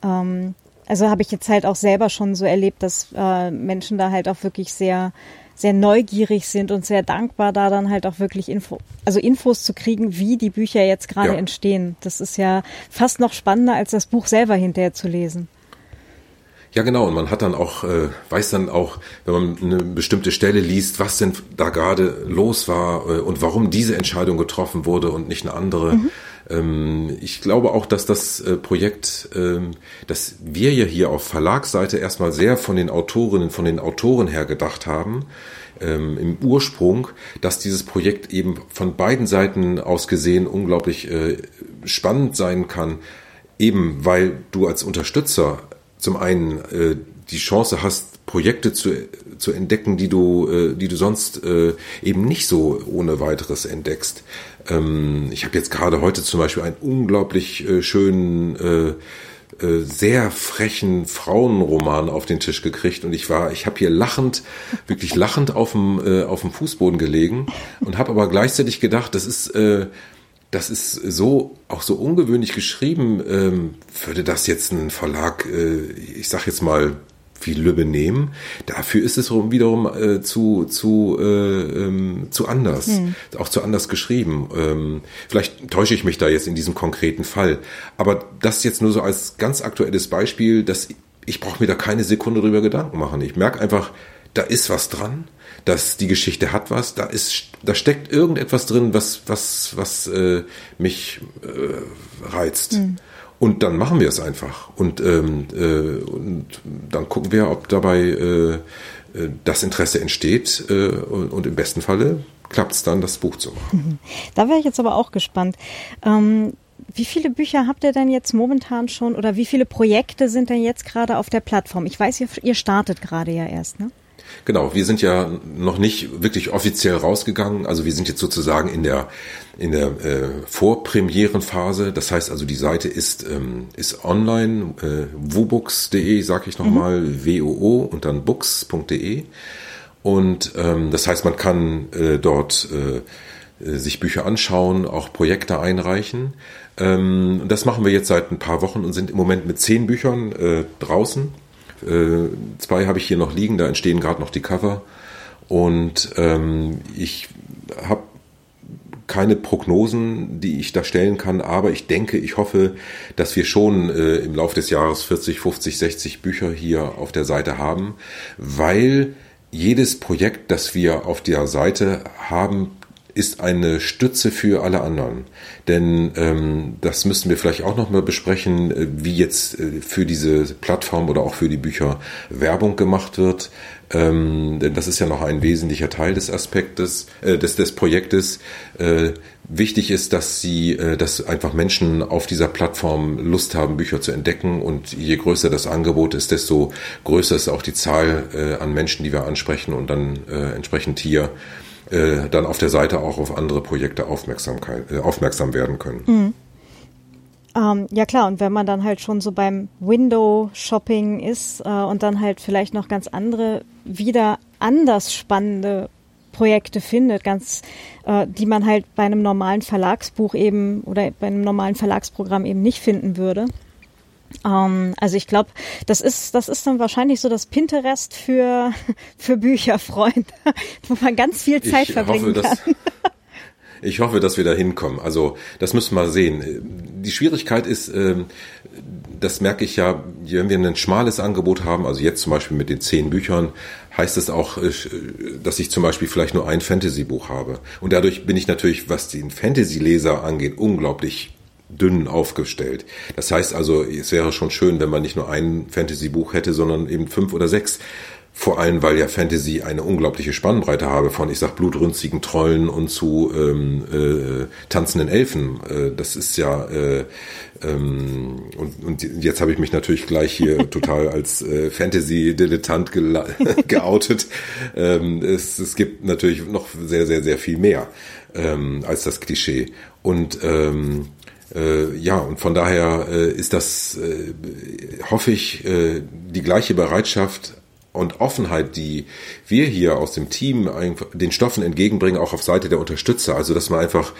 Ähm, also habe ich jetzt halt auch selber schon so erlebt, dass äh, Menschen da halt auch wirklich sehr sehr neugierig sind und sehr dankbar, da dann halt auch wirklich Info, also Infos zu kriegen, wie die Bücher jetzt gerade ja. entstehen. Das ist ja fast noch spannender, als das Buch selber hinterher zu lesen. Ja, genau. Und man hat dann auch, äh, weiß dann auch, wenn man eine bestimmte Stelle liest, was denn da gerade los war äh, und warum diese Entscheidung getroffen wurde und nicht eine andere. Mhm. Ähm, ich glaube auch, dass das äh, Projekt, ähm, dass wir ja hier auf Verlagsseite erstmal sehr von den Autorinnen, von den Autoren her gedacht haben, ähm, im Ursprung, dass dieses Projekt eben von beiden Seiten aus gesehen unglaublich äh, spannend sein kann, eben weil du als Unterstützer zum einen äh, die Chance hast, Projekte zu, zu entdecken, die du, die du sonst eben nicht so ohne weiteres entdeckst. Ähm, ich habe jetzt gerade heute zum Beispiel einen unglaublich äh, schönen äh, äh, sehr frechen Frauenroman auf den Tisch gekriegt und ich war, ich habe hier lachend, wirklich lachend auf dem äh, auf dem Fußboden gelegen und habe aber gleichzeitig gedacht, das ist äh, das ist so auch so ungewöhnlich geschrieben. Ähm, würde das jetzt ein Verlag, äh, ich sag jetzt mal wie Lübbe nehmen. Dafür ist es wiederum äh, zu zu äh, ähm, zu anders, hm. auch zu anders geschrieben. Ähm, vielleicht täusche ich mich da jetzt in diesem konkreten Fall, aber das jetzt nur so als ganz aktuelles Beispiel, dass ich brauche mir da keine Sekunde drüber Gedanken machen. Ich merke einfach, da ist was dran, dass die Geschichte hat was, da ist, da steckt irgendetwas drin, was was was äh, mich äh, reizt. Hm. Und dann machen wir es einfach. Und, ähm, äh, und dann gucken wir, ob dabei äh, äh das Interesse entsteht. Äh, und, und im besten Falle klappt es dann, das Buch zu machen. Da wäre ich jetzt aber auch gespannt. Ähm, wie viele Bücher habt ihr denn jetzt momentan schon oder wie viele Projekte sind denn jetzt gerade auf der Plattform? Ich weiß, ihr, ihr startet gerade ja erst, ne? Genau, wir sind ja noch nicht wirklich offiziell rausgegangen. Also wir sind jetzt sozusagen in der in der äh, Vorpremierenphase. Das heißt also, die Seite ist ähm, ist online äh, wobooks.de, sage ich nochmal, mhm. woo und dann books.de. Und ähm, das heißt, man kann äh, dort äh, äh, sich Bücher anschauen, auch Projekte einreichen. Ähm, das machen wir jetzt seit ein paar Wochen und sind im Moment mit zehn Büchern äh, draußen äh, zwei habe ich hier noch liegen, da entstehen gerade noch die Cover. Und ähm, ich habe keine Prognosen, die ich da stellen kann, aber ich denke, ich hoffe, dass wir schon äh, im Laufe des Jahres 40, 50, 60 Bücher hier auf der Seite haben, weil jedes Projekt, das wir auf der Seite haben, ist eine Stütze für alle anderen. Denn ähm, das müssen wir vielleicht auch nochmal besprechen, äh, wie jetzt äh, für diese Plattform oder auch für die Bücher Werbung gemacht wird. Ähm, denn das ist ja noch ein wesentlicher Teil des Aspektes, äh, des, des Projektes. Äh, wichtig ist, dass sie, äh, dass einfach Menschen auf dieser Plattform Lust haben, Bücher zu entdecken. Und je größer das Angebot ist, desto größer ist auch die Zahl äh, an Menschen, die wir ansprechen und dann äh, entsprechend hier äh, dann auf der Seite auch auf andere Projekte Aufmerksamkeit, äh, aufmerksam werden können. Mhm. Ähm, ja klar, und wenn man dann halt schon so beim Window-Shopping ist äh, und dann halt vielleicht noch ganz andere, wieder anders spannende Projekte findet, ganz, äh, die man halt bei einem normalen Verlagsbuch eben oder bei einem normalen Verlagsprogramm eben nicht finden würde, ähm, also ich glaube, das ist, das ist dann wahrscheinlich so das Pinterest für, für Bücherfreunde, wo man ganz viel Zeit ich verbringen hoffe, kann. ich hoffe, dass wir da hinkommen. Also das müssen wir sehen. Die Schwierigkeit ist, ähm, das merke ich ja, wenn wir ein schmales Angebot haben, also jetzt zum Beispiel mit den zehn Büchern, heißt es auch, äh, dass ich zum Beispiel vielleicht nur ein Fantasy-Buch habe. Und dadurch bin ich natürlich, was den Fantasy-Leser angeht, unglaublich dünn aufgestellt. Das heißt also, es wäre schon schön, wenn man nicht nur ein Fantasy-Buch hätte, sondern eben fünf oder sechs. Vor allem, weil ja Fantasy eine unglaubliche Spannbreite habe, von, ich sag, blutrünstigen Trollen und zu ähm, äh, tanzenden Elfen. Äh, das ist ja äh, ähm, und, und jetzt habe ich mich natürlich gleich hier total als äh, Fantasy-Dilettant ge geoutet. Ähm, es, es gibt natürlich noch sehr, sehr, sehr viel mehr ähm, als das Klischee. Und ähm, äh, ja, und von daher äh, ist das, äh, hoffe ich, äh, die gleiche Bereitschaft und Offenheit, die wir hier aus dem Team den Stoffen entgegenbringen, auch auf Seite der Unterstützer. Also dass man einfach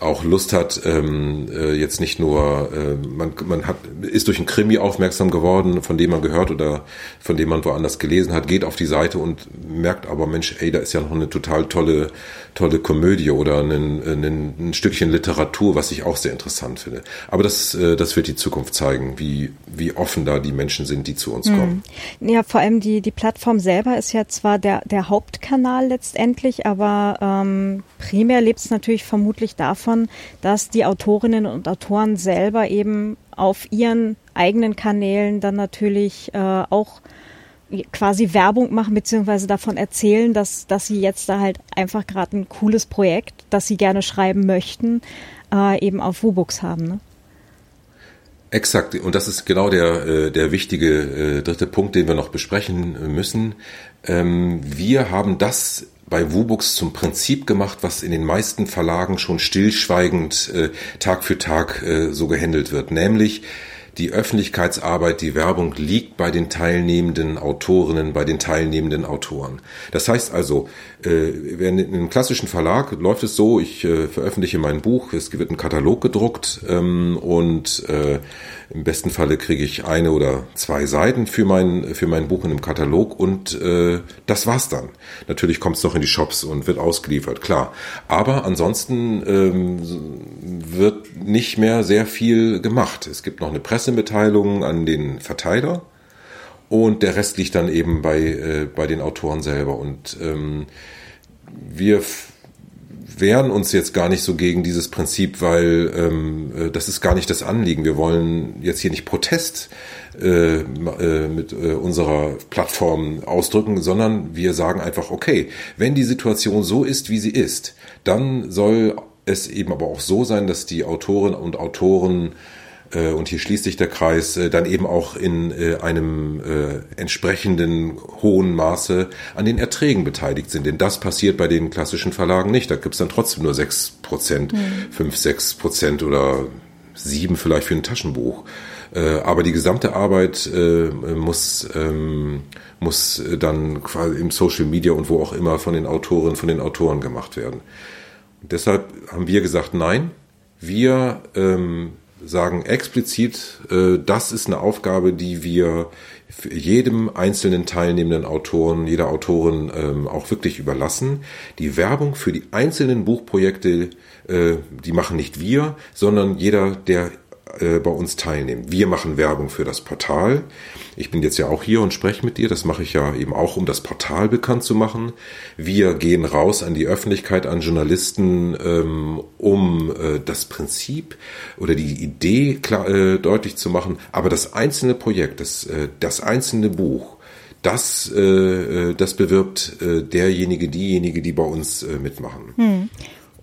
auch Lust hat, ähm, äh, jetzt nicht nur, äh, man, man hat, ist durch ein Krimi aufmerksam geworden, von dem man gehört oder von dem man woanders gelesen hat, geht auf die Seite und merkt aber, Mensch, ey, da ist ja noch eine total tolle, tolle Komödie oder ein, ein, ein Stückchen Literatur, was ich auch sehr interessant finde. Aber das, äh, das wird die Zukunft zeigen, wie, wie offen da die Menschen sind, die zu uns mhm. kommen. Ja, vor allem die, die Plattform selber ist ja zwar der, der Hauptkanal letztendlich, aber ähm, primär lebt es natürlich vermutlich davon, dass die Autorinnen und Autoren selber eben auf ihren eigenen Kanälen dann natürlich äh, auch quasi Werbung machen beziehungsweise davon erzählen, dass, dass sie jetzt da halt einfach gerade ein cooles Projekt, das sie gerne schreiben möchten, äh, eben auf Wubooks haben. Ne? Exakt, und das ist genau der, äh, der wichtige äh, dritte Punkt, den wir noch besprechen müssen. Ähm, wir haben das bei Wubooks zum Prinzip gemacht, was in den meisten Verlagen schon stillschweigend äh, Tag für Tag so gehandelt wird, nämlich die Öffentlichkeitsarbeit, die Werbung liegt bei den teilnehmenden Autorinnen, bei den teilnehmenden Autoren. Das heißt also, äh, in einem klassischen Verlag läuft es so, ich äh, veröffentliche mein Buch, es wird ein Katalog gedruckt ähm, und äh, im besten Falle kriege ich eine oder zwei Seiten für mein, für mein Buch in einem Katalog und äh, das war's dann. Natürlich kommt es noch in die Shops und wird ausgeliefert, klar. Aber ansonsten ähm, wird nicht mehr sehr viel gemacht. Es gibt noch eine Pressemitteilung an den Verteiler und der Rest liegt dann eben bei, äh, bei den Autoren selber. Und ähm, wir wehren uns jetzt gar nicht so gegen dieses Prinzip, weil ähm, äh, das ist gar nicht das Anliegen. Wir wollen jetzt hier nicht Protest äh, äh, mit unserer Plattform ausdrücken, sondern wir sagen einfach, okay, wenn die Situation so ist, wie sie ist, dann soll es eben aber auch so sein, dass die Autorinnen und Autoren und hier schließt sich der Kreis, äh, dann eben auch in äh, einem entsprechenden hohen Maße an den Erträgen beteiligt sind. Denn das passiert bei den klassischen Verlagen nicht. Da gibt es dann trotzdem nur sechs Prozent, mhm. fünf, sechs Prozent oder sieben vielleicht für ein Taschenbuch. Aber die gesamte Arbeit muss, ähm, muss dann quasi im Social Media und wo auch immer von den Autorinnen, von den Autoren gemacht werden. Und deshalb haben wir gesagt, nein, wir ähm, sagen explizit, äh, das ist eine Aufgabe, die wir jedem einzelnen teilnehmenden Autoren, jeder Autorin ähm, auch wirklich überlassen. Die Werbung für die einzelnen Buchprojekte, äh, die machen nicht wir, sondern jeder, der äh, bei uns teilnehmen. Wir machen Werbung für das Portal. Ich bin jetzt ja auch hier und spreche mit dir. Das mache ich ja eben auch, um das Portal bekannt zu machen. Wir gehen raus an die Öffentlichkeit, an Journalisten, ähm, um äh, das Prinzip oder die Idee klar, äh, deutlich zu machen. Aber das einzelne Projekt, das, das einzelne Buch, das, das bewirbt derjenige, diejenige, die bei uns mitmachen. Hm.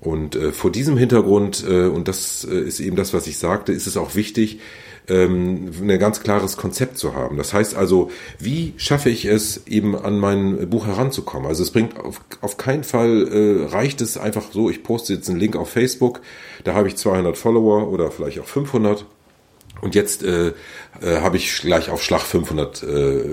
Und äh, vor diesem Hintergrund, äh, und das äh, ist eben das, was ich sagte, ist es auch wichtig, ähm, ein ganz klares Konzept zu haben. Das heißt also, wie schaffe ich es, eben an mein Buch heranzukommen? Also es bringt auf, auf keinen Fall, äh, reicht es einfach so, ich poste jetzt einen Link auf Facebook, da habe ich 200 Follower oder vielleicht auch 500 und jetzt äh, äh, habe ich gleich auf Schlag 500 äh,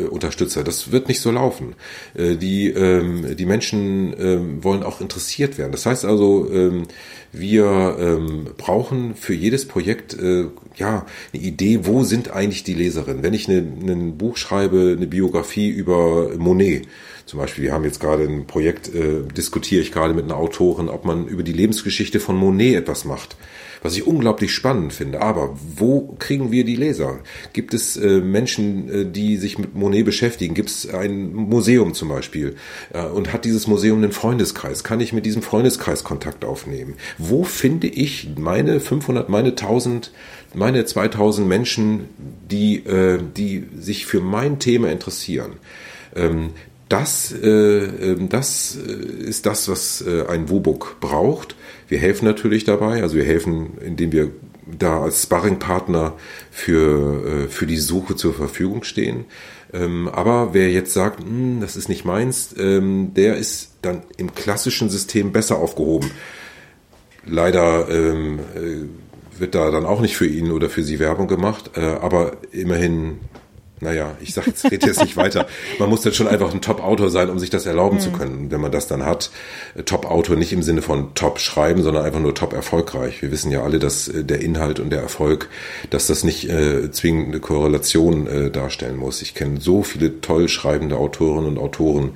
Unterstützer. Das wird nicht so laufen. Äh, die, ähm, die Menschen ähm, wollen auch interessiert werden. Das heißt also, ähm, wir ähm, brauchen für jedes Projekt äh, ja eine Idee, wo sind eigentlich die Leserinnen. Wenn ich ein Buch schreibe, eine Biografie über Monet, zum Beispiel, wir haben jetzt gerade ein Projekt, äh, diskutiere ich gerade mit einer Autorin, ob man über die Lebensgeschichte von Monet etwas macht was ich unglaublich spannend finde. Aber wo kriegen wir die Leser? Gibt es äh, Menschen, äh, die sich mit Monet beschäftigen? Gibt es ein Museum zum Beispiel? Äh, und hat dieses Museum einen Freundeskreis? Kann ich mit diesem Freundeskreis Kontakt aufnehmen? Wo finde ich meine 500, meine 1000 meine 2000 Menschen, die, äh, die sich für mein Thema interessieren. Ähm, das, äh, ähm, das äh, ist das, was äh, ein WUBUK braucht. Wir helfen natürlich dabei, also wir helfen, indem wir da als Sparringpartner für, äh, für die Suche zur Verfügung stehen. Ähm, aber wer jetzt sagt, hm, das ist nicht meins, ähm, der ist dann im klassischen System besser aufgehoben. Leider ähm, äh, wird da dann auch nicht für ihn oder für sie Werbung gemacht, äh, aber immerhin naja, ich sag jetzt, rede jetzt nicht weiter. Man muss jetzt schon einfach ein Top-Autor sein, um sich das erlauben mhm. zu können. Wenn man das dann hat, Top-Autor nicht im Sinne von Top schreiben, sondern einfach nur top erfolgreich. Wir wissen ja alle, dass äh, der Inhalt und der Erfolg, dass das nicht äh, zwingend eine Korrelation äh, darstellen muss. Ich kenne so viele toll schreibende Autorinnen und Autoren,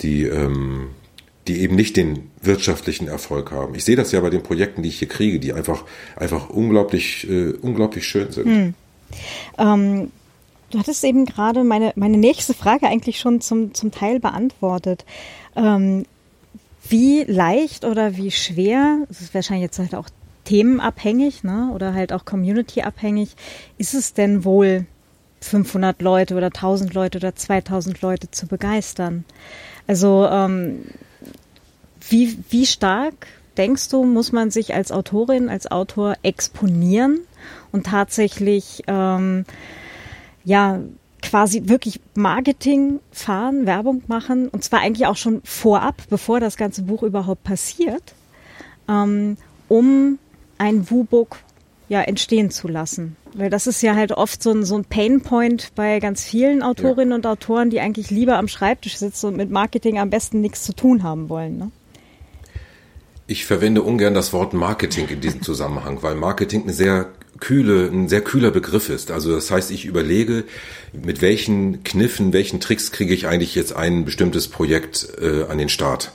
die, ähm, die eben nicht den wirtschaftlichen Erfolg haben. Ich sehe das ja bei den Projekten, die ich hier kriege, die einfach, einfach unglaublich, äh, unglaublich schön sind. Mhm. Ähm Du hattest eben gerade meine, meine nächste Frage eigentlich schon zum, zum Teil beantwortet. Ähm, wie leicht oder wie schwer, das ist wahrscheinlich jetzt halt auch themenabhängig ne, oder halt auch communityabhängig, ist es denn wohl 500 Leute oder 1000 Leute oder 2000 Leute zu begeistern? Also ähm, wie, wie stark denkst du, muss man sich als Autorin, als Autor exponieren und tatsächlich ähm, ja quasi wirklich Marketing fahren, Werbung machen und zwar eigentlich auch schon vorab, bevor das ganze Buch überhaupt passiert, ähm, um ein WUBOok ja, entstehen zu lassen. Weil das ist ja halt oft so ein, so ein Painpoint bei ganz vielen Autorinnen ja. und Autoren, die eigentlich lieber am Schreibtisch sitzen und mit Marketing am besten nichts zu tun haben wollen. Ne? Ich verwende ungern das Wort Marketing in diesem Zusammenhang, weil Marketing eine sehr kühle, ein sehr kühler Begriff ist. Also das heißt, ich überlege, mit welchen Kniffen, welchen Tricks kriege ich eigentlich jetzt ein bestimmtes Projekt äh, an den Start.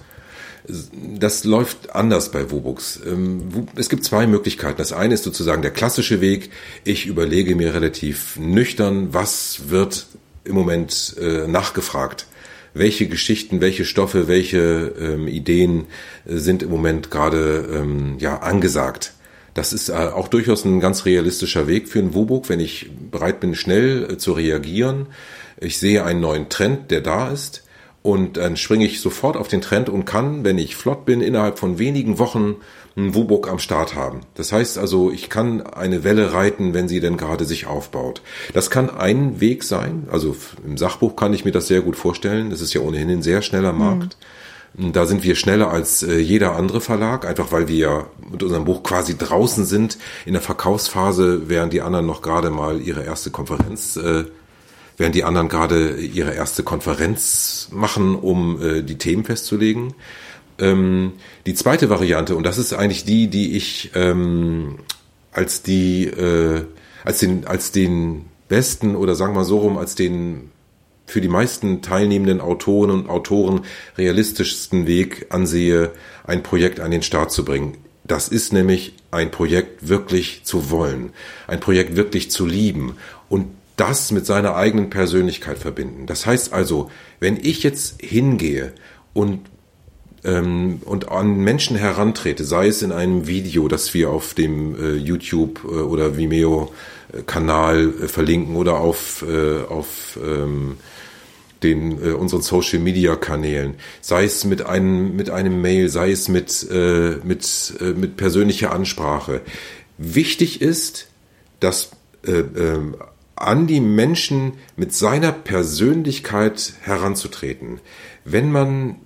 Das läuft anders bei Wobux. Ähm, es gibt zwei Möglichkeiten. Das eine ist sozusagen der klassische Weg. Ich überlege mir relativ nüchtern, was wird im Moment äh, nachgefragt. Welche Geschichten, welche Stoffe, welche ähm, Ideen äh, sind im Moment gerade ähm, ja angesagt. Das ist äh, auch durchaus ein ganz realistischer Weg für einen Wobuk, wenn ich bereit bin, schnell zu reagieren. Ich sehe einen neuen Trend, der da ist und dann springe ich sofort auf den Trend und kann, wenn ich flott bin, innerhalb von wenigen Wochen einen Wubok am Start haben. Das heißt also, ich kann eine Welle reiten, wenn sie denn gerade sich aufbaut. Das kann ein Weg sein. Also im Sachbuch kann ich mir das sehr gut vorstellen. Das ist ja ohnehin ein sehr schneller Markt. Mhm. Da sind wir schneller als äh, jeder andere Verlag, einfach weil wir mit unserem Buch quasi draußen sind in der Verkaufsphase, während die anderen noch gerade mal ihre erste Konferenz äh, während die anderen gerade ihre erste Konferenz machen, um äh, die Themen festzulegen. Ähm, die zweite Variante, und das ist eigentlich die, die ich ähm, als die, als den, als den besten oder sagen wir so rum, als den für die meisten teilnehmenden Autoren und Autoren realistischsten Weg ansehe, ein Projekt an den Start zu bringen. Das ist nämlich ein Projekt wirklich zu wollen, ein Projekt wirklich zu lieben. Und das mit seiner eigenen Persönlichkeit verbinden. Das heißt also, wenn ich jetzt hingehe und ähm, und an Menschen herantrete, sei es in einem Video, das wir auf dem äh, YouTube äh, oder Vimeo Kanal äh, verlinken oder auf äh, auf ähm, den äh, unseren Social Media Kanälen, sei es mit einem mit einem Mail, sei es mit äh, mit äh, mit persönlicher Ansprache. Wichtig ist, dass äh, äh, an die Menschen mit seiner Persönlichkeit heranzutreten. Wenn man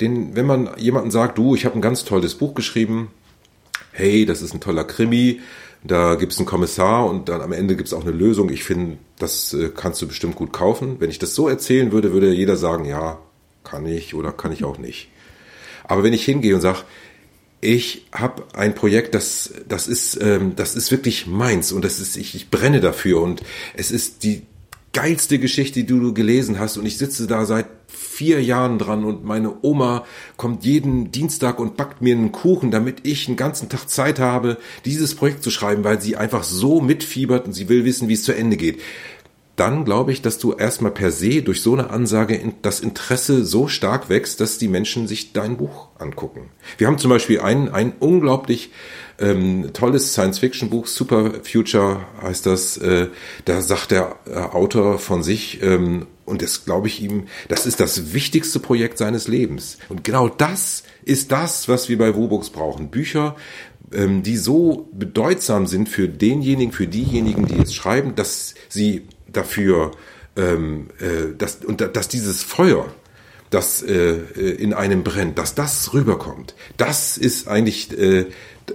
den, wenn man jemanden sagt, du, ich habe ein ganz tolles Buch geschrieben, hey, das ist ein toller Krimi, da gibt es einen Kommissar und dann am Ende gibt es auch eine Lösung. Ich finde, das äh, kannst du bestimmt gut kaufen. Wenn ich das so erzählen würde, würde jeder sagen, ja, kann ich oder kann ich auch nicht. Aber wenn ich hingehe und sage, ich habe ein Projekt, das das ist ähm, das ist wirklich meins und das ist ich, ich brenne dafür und es ist die geilste Geschichte, die du gelesen hast und ich sitze da seit vier Jahren dran und meine Oma kommt jeden Dienstag und backt mir einen Kuchen, damit ich einen ganzen Tag Zeit habe, dieses Projekt zu schreiben, weil sie einfach so mitfiebert und sie will wissen, wie es zu Ende geht dann glaube ich, dass du erstmal per se durch so eine Ansage das Interesse so stark wächst, dass die Menschen sich dein Buch angucken. Wir haben zum Beispiel ein, ein unglaublich ähm, tolles Science-Fiction-Buch, Super Future heißt das, äh, da sagt der äh, Autor von sich, ähm, und das glaube ich ihm, das ist das wichtigste Projekt seines Lebens. Und genau das ist das, was wir bei Wobooks brauchen. Bücher, ähm, die so bedeutsam sind für denjenigen, für diejenigen, die es schreiben, dass sie dafür, ähm, äh, dass, und dass dieses Feuer, das äh, in einem brennt, dass das rüberkommt. Das ist eigentlich äh,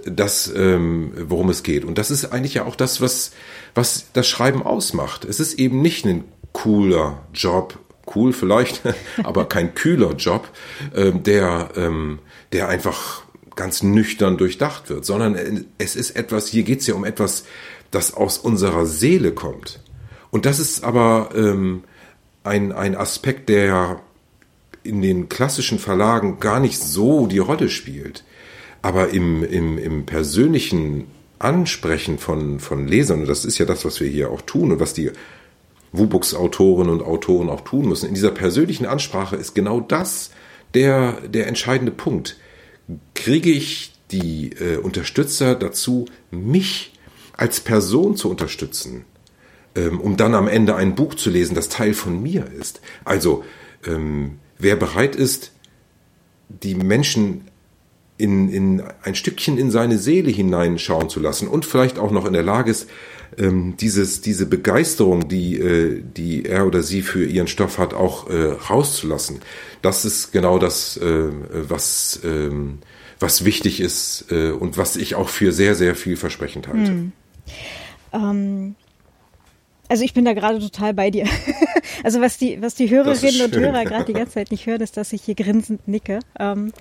das, ähm, worum es geht. Und das ist eigentlich ja auch das, was, was das Schreiben ausmacht. Es ist eben nicht ein cooler Job, cool vielleicht, aber kein kühler Job, ähm, der, ähm, der einfach ganz nüchtern durchdacht wird, sondern es ist etwas, hier geht es ja um etwas, das aus unserer Seele kommt. Und das ist aber ähm, ein, ein Aspekt, der in den klassischen Verlagen gar nicht so die Rolle spielt. Aber im, im, im persönlichen Ansprechen von, von Lesern, und das ist ja das, was wir hier auch tun und was die Wubooks-Autorinnen und Autoren auch tun müssen, in dieser persönlichen Ansprache ist genau das der, der entscheidende Punkt. Kriege ich die äh, Unterstützer dazu, mich als Person zu unterstützen? ähm, um dann am Ende ein Buch zu lesen, das Teil von mir ist. Also ähm, wer bereit ist, die Menschen in, in ein Stückchen in seine Seele hineinschauen zu lassen und vielleicht auch noch in der Lage ist, ähm, dieses, diese Begeisterung, die, äh, die er oder sie für ihren Stoff hat, auch äh, rauszulassen. Das ist genau das, äh, was, ähm, was wichtig ist äh, und was ich auch für sehr, sehr vielversprechend halte. Hm. Ähm, also ich bin da gerade total bei dir. also was die, was die Hörerinnen und Hörer gerade die ganze Zeit nicht hören, ist, dass ich hier grinsend nicke. Ähm,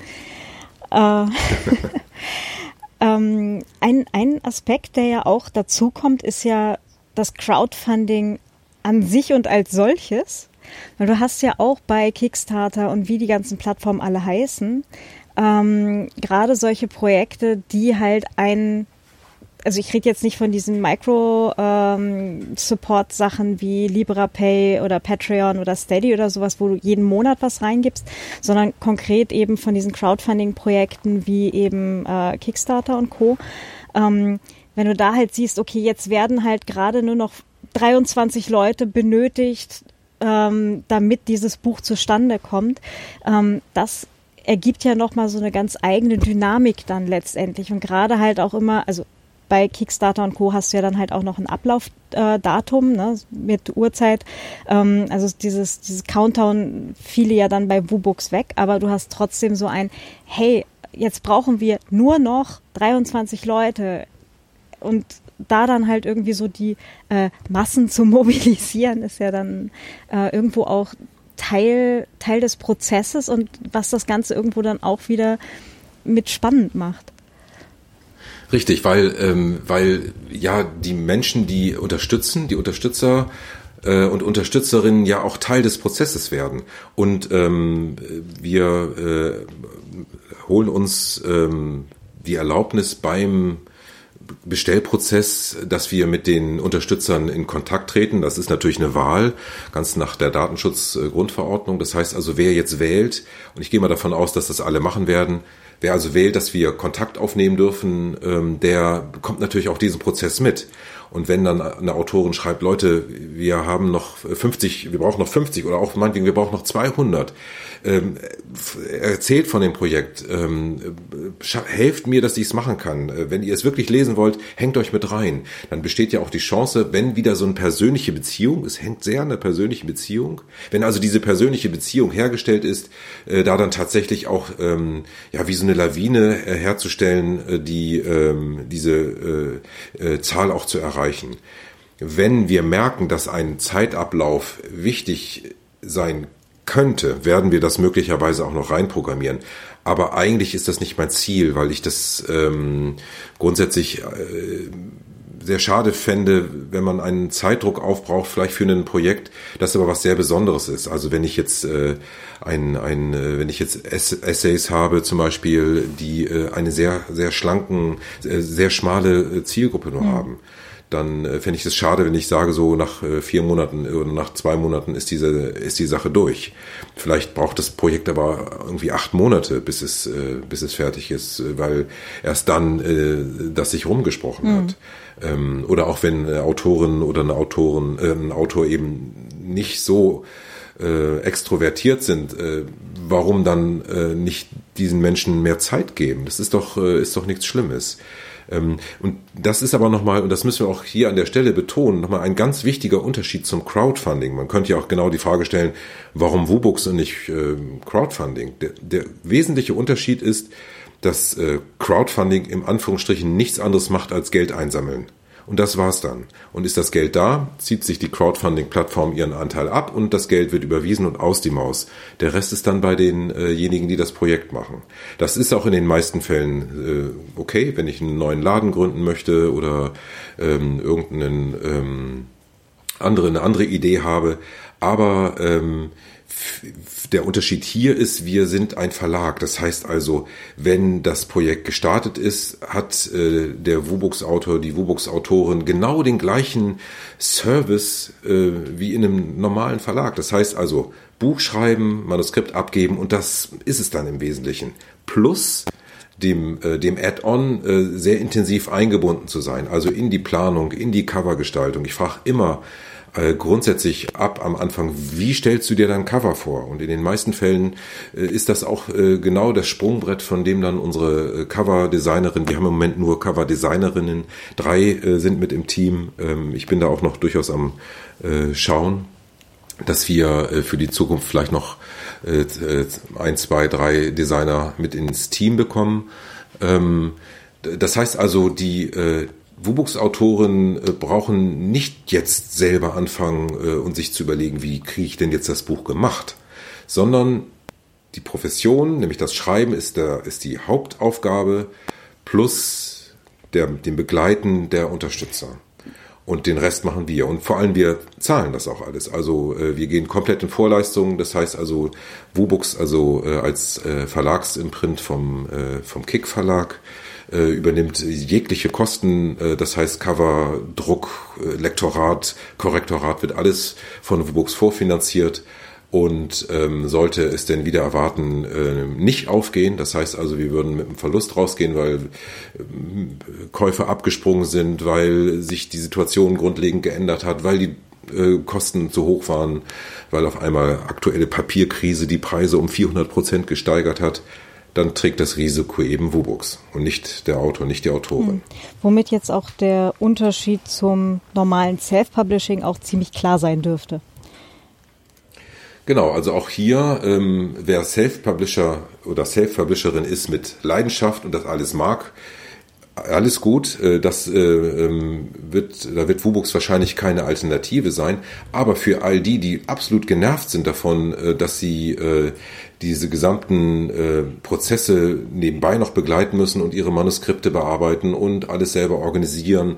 äh, ähm, ein, ein Aspekt, der ja auch dazu kommt, ist ja das Crowdfunding an sich und als solches. Weil du hast ja auch bei Kickstarter und wie die ganzen Plattformen alle heißen, ähm, gerade solche Projekte, die halt ein also ich rede jetzt nicht von diesen Micro-Support-Sachen ähm, wie LibraPay oder Patreon oder Steady oder sowas, wo du jeden Monat was reingibst, sondern konkret eben von diesen Crowdfunding-Projekten wie eben äh, Kickstarter und Co. Ähm, wenn du da halt siehst, okay, jetzt werden halt gerade nur noch 23 Leute benötigt, ähm, damit dieses Buch zustande kommt, ähm, das ergibt ja nochmal so eine ganz eigene Dynamik dann letztendlich und gerade halt auch immer, also bei Kickstarter und Co. hast du ja dann halt auch noch ein Ablaufdatum ne, mit Uhrzeit. Ähm, also dieses, dieses Countdown fiele ja dann bei WooBooks weg, aber du hast trotzdem so ein, hey, jetzt brauchen wir nur noch 23 Leute und da dann halt irgendwie so die äh, Massen zu mobilisieren, ist ja dann äh, irgendwo auch Teil, Teil des Prozesses und was das Ganze irgendwo dann auch wieder mit spannend macht. Richtig, weil, ähm, weil ja die Menschen, die unterstützen, die Unterstützer äh, und Unterstützerinnen ja auch Teil des Prozesses werden. Und ähm, wir äh, holen uns ähm, die Erlaubnis beim Bestellprozess, dass wir mit den Unterstützern in Kontakt treten. Das ist natürlich eine Wahl, ganz nach der Datenschutzgrundverordnung. Das heißt also, wer jetzt wählt, und ich gehe mal davon aus, dass das alle machen werden, Wer also wählt, dass wir Kontakt aufnehmen dürfen, ähm, der bekommt natürlich auch diesen Prozess mit. Und wenn dann eine Autorin schreibt, Leute, wir haben noch 50, wir brauchen noch 50 oder auch meinetwegen, wir brauchen noch 200, ähm, erzählt von dem Projekt, ähm, helft mir, dass ich es machen kann. Äh, wenn ihr es wirklich lesen wollt, hängt euch mit rein. Dann besteht ja auch die Chance, wenn wieder so eine persönliche Beziehung, es hängt sehr an der persönlichen Beziehung, wenn also diese persönliche Beziehung hergestellt ist, äh, da dann tatsächlich auch ähm, ja wie so eine Lawine äh, herzustellen, äh, die ähm, diese äh, äh, Zahl auch zu erreichen erreichen. Wenn wir merken, dass ein Zeitablauf wichtig sein könnte, werden wir das möglicherweise auch noch reinprogrammieren. Aber eigentlich ist das nicht mein Ziel, weil ich das ähm, grundsätzlich äh, sehr schade fände, wenn man einen Zeitdruck aufbraucht, vielleicht für ein Projekt, das aber was sehr Besonderes ist. Also wenn ich jetzt äh, ein, ein äh, wenn ich jetzt Essays habe, zum Beispiel, die äh, eine sehr, sehr schlanken, äh, sehr schmale äh, Zielgruppe nur mhm. haben dann äh, fände ich es schade, wenn ich sage, so nach äh, vier Monaten oder nach zwei Monaten ist diese, ist die Sache durch. Vielleicht braucht das Projekt aber irgendwie acht Monate, bis es, äh, bis es fertig ist, äh, weil erst dann äh, das sich rumgesprochen mhm. hat. Ähm, oder auch wenn eine Autorin oder eine Autorin, äh, ein Autor eben nicht so äh, extrovertiert sind, äh, warum dann äh, nicht diesen Menschen mehr Zeit geben? Das ist doch, äh, ist doch nichts Schlimmes. Ähm, und das ist aber nochmal, und das müssen wir auch hier an der Stelle betonen, nochmal ein ganz wichtiger Unterschied zum Crowdfunding. Man könnte ja auch genau die Frage stellen, warum Wubooks und nicht äh, Crowdfunding? Der, der wesentliche Unterschied ist, dass äh, Crowdfunding im Anführungsstrichen nichts anderes macht als Geld einsammeln. Und das war's dann. Und ist das Geld da, zieht sich die Crowdfunding-Plattform ihren Anteil ab und das Geld wird überwiesen und aus die Maus. Der Rest ist dann bei denjenigen, die das Projekt machen. Das ist auch in den meisten Fällen äh, okay, wenn ich einen neuen Laden gründen möchte oder ähm, irgendeinen ähm, andere, eine andere Idee habe. Aber ähm, der Unterschied hier ist, wir sind ein Verlag. Das heißt also, wenn das Projekt gestartet ist, hat äh, der Wubux-Autor, die Wubux-Autorin genau den gleichen Service äh, wie in einem normalen Verlag. Das heißt also, Buch schreiben, Manuskript abgeben und das ist es dann im Wesentlichen. Plus dem, äh, dem Add-on äh, sehr intensiv eingebunden zu sein, also in die Planung, in die Covergestaltung. Ich frage immer, äh, grundsätzlich ab am Anfang, wie stellst du dir dein Cover vor? Und in den meisten Fällen äh, ist das auch äh, genau das Sprungbrett, von dem dann unsere äh, Cover-Designerin, wir haben im Moment nur Cover-Designerinnen, drei äh, sind mit im Team. Ähm, ich bin da auch noch durchaus am äh, Schauen. dass wir für die Zukunft vielleicht noch ein, zwei, drei Designer mit ins Team bekommen. Ähm, das heißt also, die äh, Wubuchs-Autoren brauchen nicht jetzt selber anfangen und sich zu überlegen, wie kriege ich denn jetzt das Buch gemacht, sondern die Profession, nämlich das Schreiben, ist, der, ist die Hauptaufgabe plus der, dem Begleiten der Unterstützer. Und den Rest machen wir. Und vor allem wir zahlen das auch alles. Also äh, wir gehen komplett in Vorleistungen. Das heißt also Wubux, also äh, als äh, Verlagsimprint vom, äh, vom Kick Verlag, äh, übernimmt jegliche Kosten. Äh, das heißt Cover, Druck, äh, Lektorat, Korrektorat wird alles von Wubux vorfinanziert und ähm, sollte es denn wieder erwarten äh, nicht aufgehen, das heißt also, wir würden mit einem Verlust rausgehen, weil äh, Käufe abgesprungen sind, weil sich die Situation grundlegend geändert hat, weil die äh, Kosten zu hoch waren, weil auf einmal aktuelle Papierkrise die Preise um 400 Prozent gesteigert hat, dann trägt das Risiko eben Wubux und nicht der Autor, nicht die Autorin. Hm. Womit jetzt auch der Unterschied zum normalen Self-Publishing auch ziemlich klar sein dürfte. Genau, also auch hier, ähm, wer Self-Publisher oder Self-Publisherin ist mit Leidenschaft und das alles mag, alles gut, äh, das äh, ähm, wird, da wird Wubux wahrscheinlich keine Alternative sein. Aber für all die, die absolut genervt sind davon, äh, dass sie äh, diese gesamten äh, Prozesse nebenbei noch begleiten müssen und ihre Manuskripte bearbeiten und alles selber organisieren,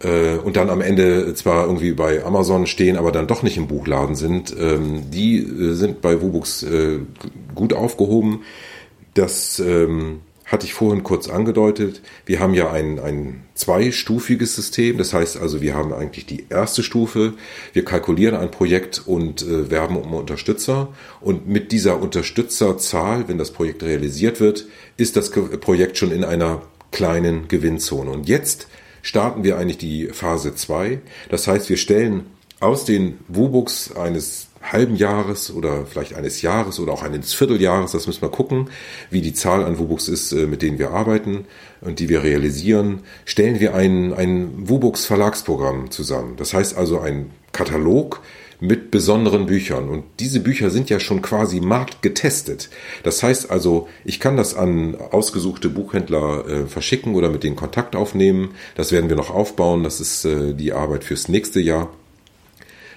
äh, und dann am Ende zwar irgendwie bei Amazon stehen, aber dann doch nicht im Buchladen sind, ähm, die äh, sind bei Wubux äh, gut aufgehoben. Das ähm, hatte ich vorhin kurz angedeutet. Wir haben ja ein, ein zweistufiges System. Das heißt also, wir haben eigentlich die erste Stufe. Wir kalkulieren ein Projekt und äh, werben um Unterstützer. Und mit dieser Unterstützerzahl, wenn das Projekt realisiert wird, ist das Projekt schon in einer kleinen Gewinnzone. Und jetzt starten wir eigentlich die Phase 2. Das heißt, wir stellen aus den Wubooks eines halben Jahres oder vielleicht eines Jahres oder auch eines Vierteljahres, das müssen wir gucken, wie die Zahl an Wubooks ist, äh, mit denen wir arbeiten und die wir realisieren, stellen wir ein, ein Wubooks Verlagsprogramm zusammen. Das heißt also ein Katalog, mit besonderen Büchern. Und diese Bücher sind ja schon quasi marktgetestet. Das heißt also, ich kann das an ausgesuchte Buchhändler äh, verschicken oder mit denen Kontakt aufnehmen. Das werden wir noch aufbauen. Das ist äh, die Arbeit fürs nächste Jahr.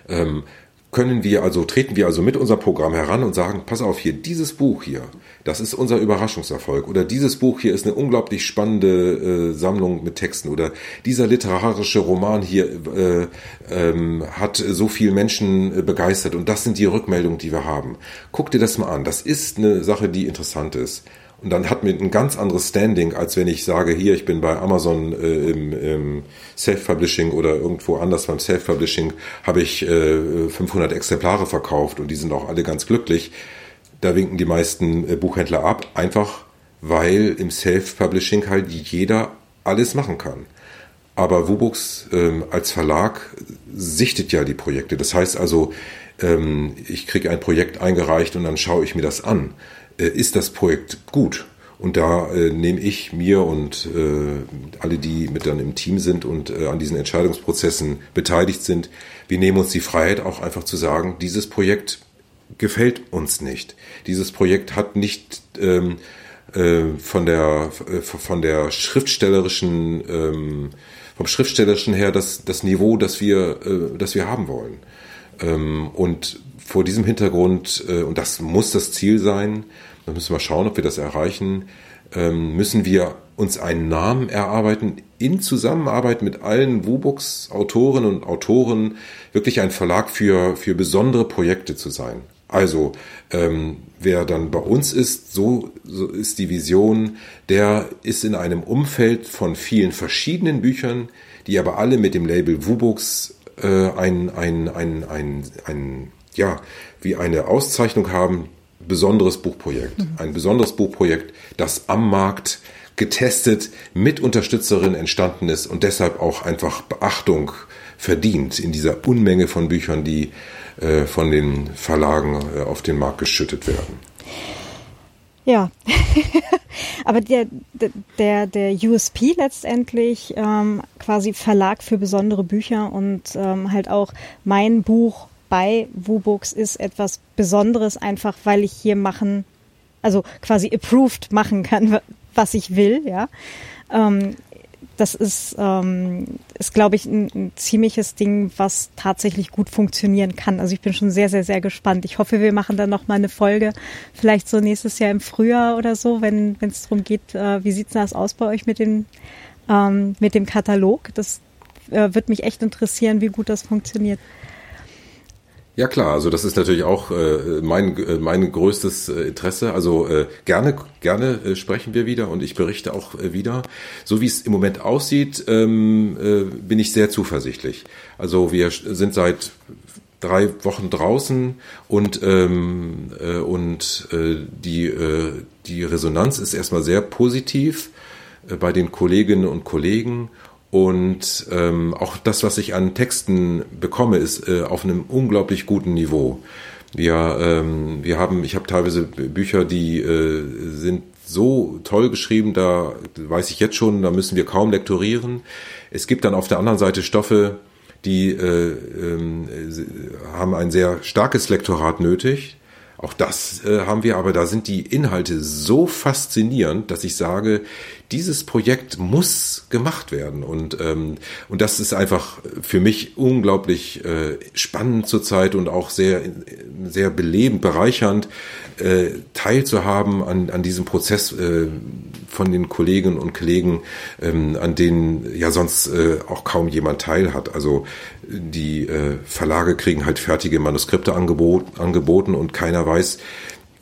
Ähm, können wir also, treten wir also mit unserem Programm heran und sagen, pass auf hier, dieses Buch hier, das ist unser Überraschungserfolg oder dieses Buch hier ist eine unglaublich spannende äh, Sammlung mit Texten oder dieser literarische Roman hier äh, ähm, hat so viel Menschen äh, begeistert und das sind die Rückmeldungen, die wir haben. Guck dir das mal an, das ist eine Sache, die interessant ist. Und dann hat man ein ganz anderes Standing, als wenn ich sage, hier, ich bin bei Amazon äh, im, im Self-Publishing oder irgendwo anders beim Self-Publishing, habe ich äh, 500 Exemplare verkauft und die sind auch alle ganz glücklich. Da winken die meisten äh, Buchhändler ab, einfach weil im Self-Publishing halt jeder alles machen kann. Aber Wubux ähm, als Verlag sichtet ja die Projekte. Das heißt also, ähm, ich kriege ein Projekt eingereicht und dann schaue ich mir das an. Äh, ist das Projekt gut? Und da äh, nehme ich mir und äh, alle, die mit dann im Team sind und äh, an diesen Entscheidungsprozessen beteiligt sind, wir nehmen uns die Freiheit auch einfach zu sagen, dieses Projekt gefällt uns nicht. Dieses Projekt hat nicht ähm, äh, von der äh, von der schriftstellerischen ähm, vom schriftstellerischen her das das Niveau, das wir äh, das wir haben wollen. Ähm, und vor diesem Hintergrund äh, und das muss das Ziel sein, dann müssen wir schauen, ob wir das erreichen. Ähm, müssen wir uns einen Namen erarbeiten, in Zusammenarbeit mit allen Wubooks Autorinnen und Autoren wirklich ein Verlag für, für besondere Projekte zu sein. Also ähm, wer dann bei uns ist, so, so ist die Vision, der ist in einem Umfeld von vielen verschiedenen Büchern, die aber alle mit dem Label Wubooks äh, ein, ein, ein, ein, ein, ja, wie eine Auszeichnung haben, besonderes Buchprojekt. Mhm. Ein besonderes Buchprojekt, das am Markt getestet mit Unterstützerin entstanden ist und deshalb auch einfach Beachtung verdient in dieser Unmenge von Büchern, die äh, von den Verlagen äh, auf den Markt geschüttet werden. Ja, aber der, der, der USP letztendlich ähm, quasi Verlag für besondere Bücher und ähm, halt auch mein Buch bei WooBooks ist etwas Besonderes, einfach weil ich hier machen, also quasi approved machen kann, was ich will, ja. Ähm, das ist, ähm, ist glaube ich, ein, ein, ziemliches Ding, was tatsächlich gut funktionieren kann. Also ich bin schon sehr, sehr, sehr gespannt. Ich hoffe, wir machen dann noch mal eine Folge, vielleicht so nächstes Jahr im Frühjahr oder so, wenn es darum geht, äh, wie sieht das aus bei euch mit dem, ähm, mit dem Katalog. Das äh, wird mich echt interessieren, wie gut das funktioniert. Ja klar, also das ist natürlich auch äh, mein, äh, mein größtes äh, Interesse. Also äh, gerne, gerne äh, sprechen wir wieder und ich berichte auch äh, wieder. So wie es im Moment aussieht, ähm, äh, bin ich sehr zuversichtlich. Also wir sind seit drei Wochen draußen und ähm, äh, und äh, die äh, die Resonanz ist erstmal sehr positiv äh, bei den Kolleginnen und Kollegen und ähm, auch das, was ich an Texten bekomme, ist äh, auf einem unglaublich guten Niveau. Wir, ähm, wir haben, ich habe teilweise Bücher, die äh, sind so toll geschrieben, da weiß ich jetzt schon, da müssen wir kaum lektorieren. Es gibt dann auf der anderen Seite Stoffe, die äh, äh, haben ein sehr starkes Lektorat nötig. Auch das äh, haben wir, aber da sind die Inhalte so faszinierend, dass ich sage, dieses Projekt muss gemacht werden. Und, ähm, und das ist einfach für mich unglaublich äh, spannend zurzeit und auch sehr, sehr belebend, bereichernd, äh, teilzuhaben an, an diesem Prozess äh, von den Kolleginnen und Kollegen, ähm, an denen ja sonst äh, auch kaum jemand teil hat. Also die äh, Verlage kriegen halt fertige Manuskripte angebot, angeboten und keiner weiß,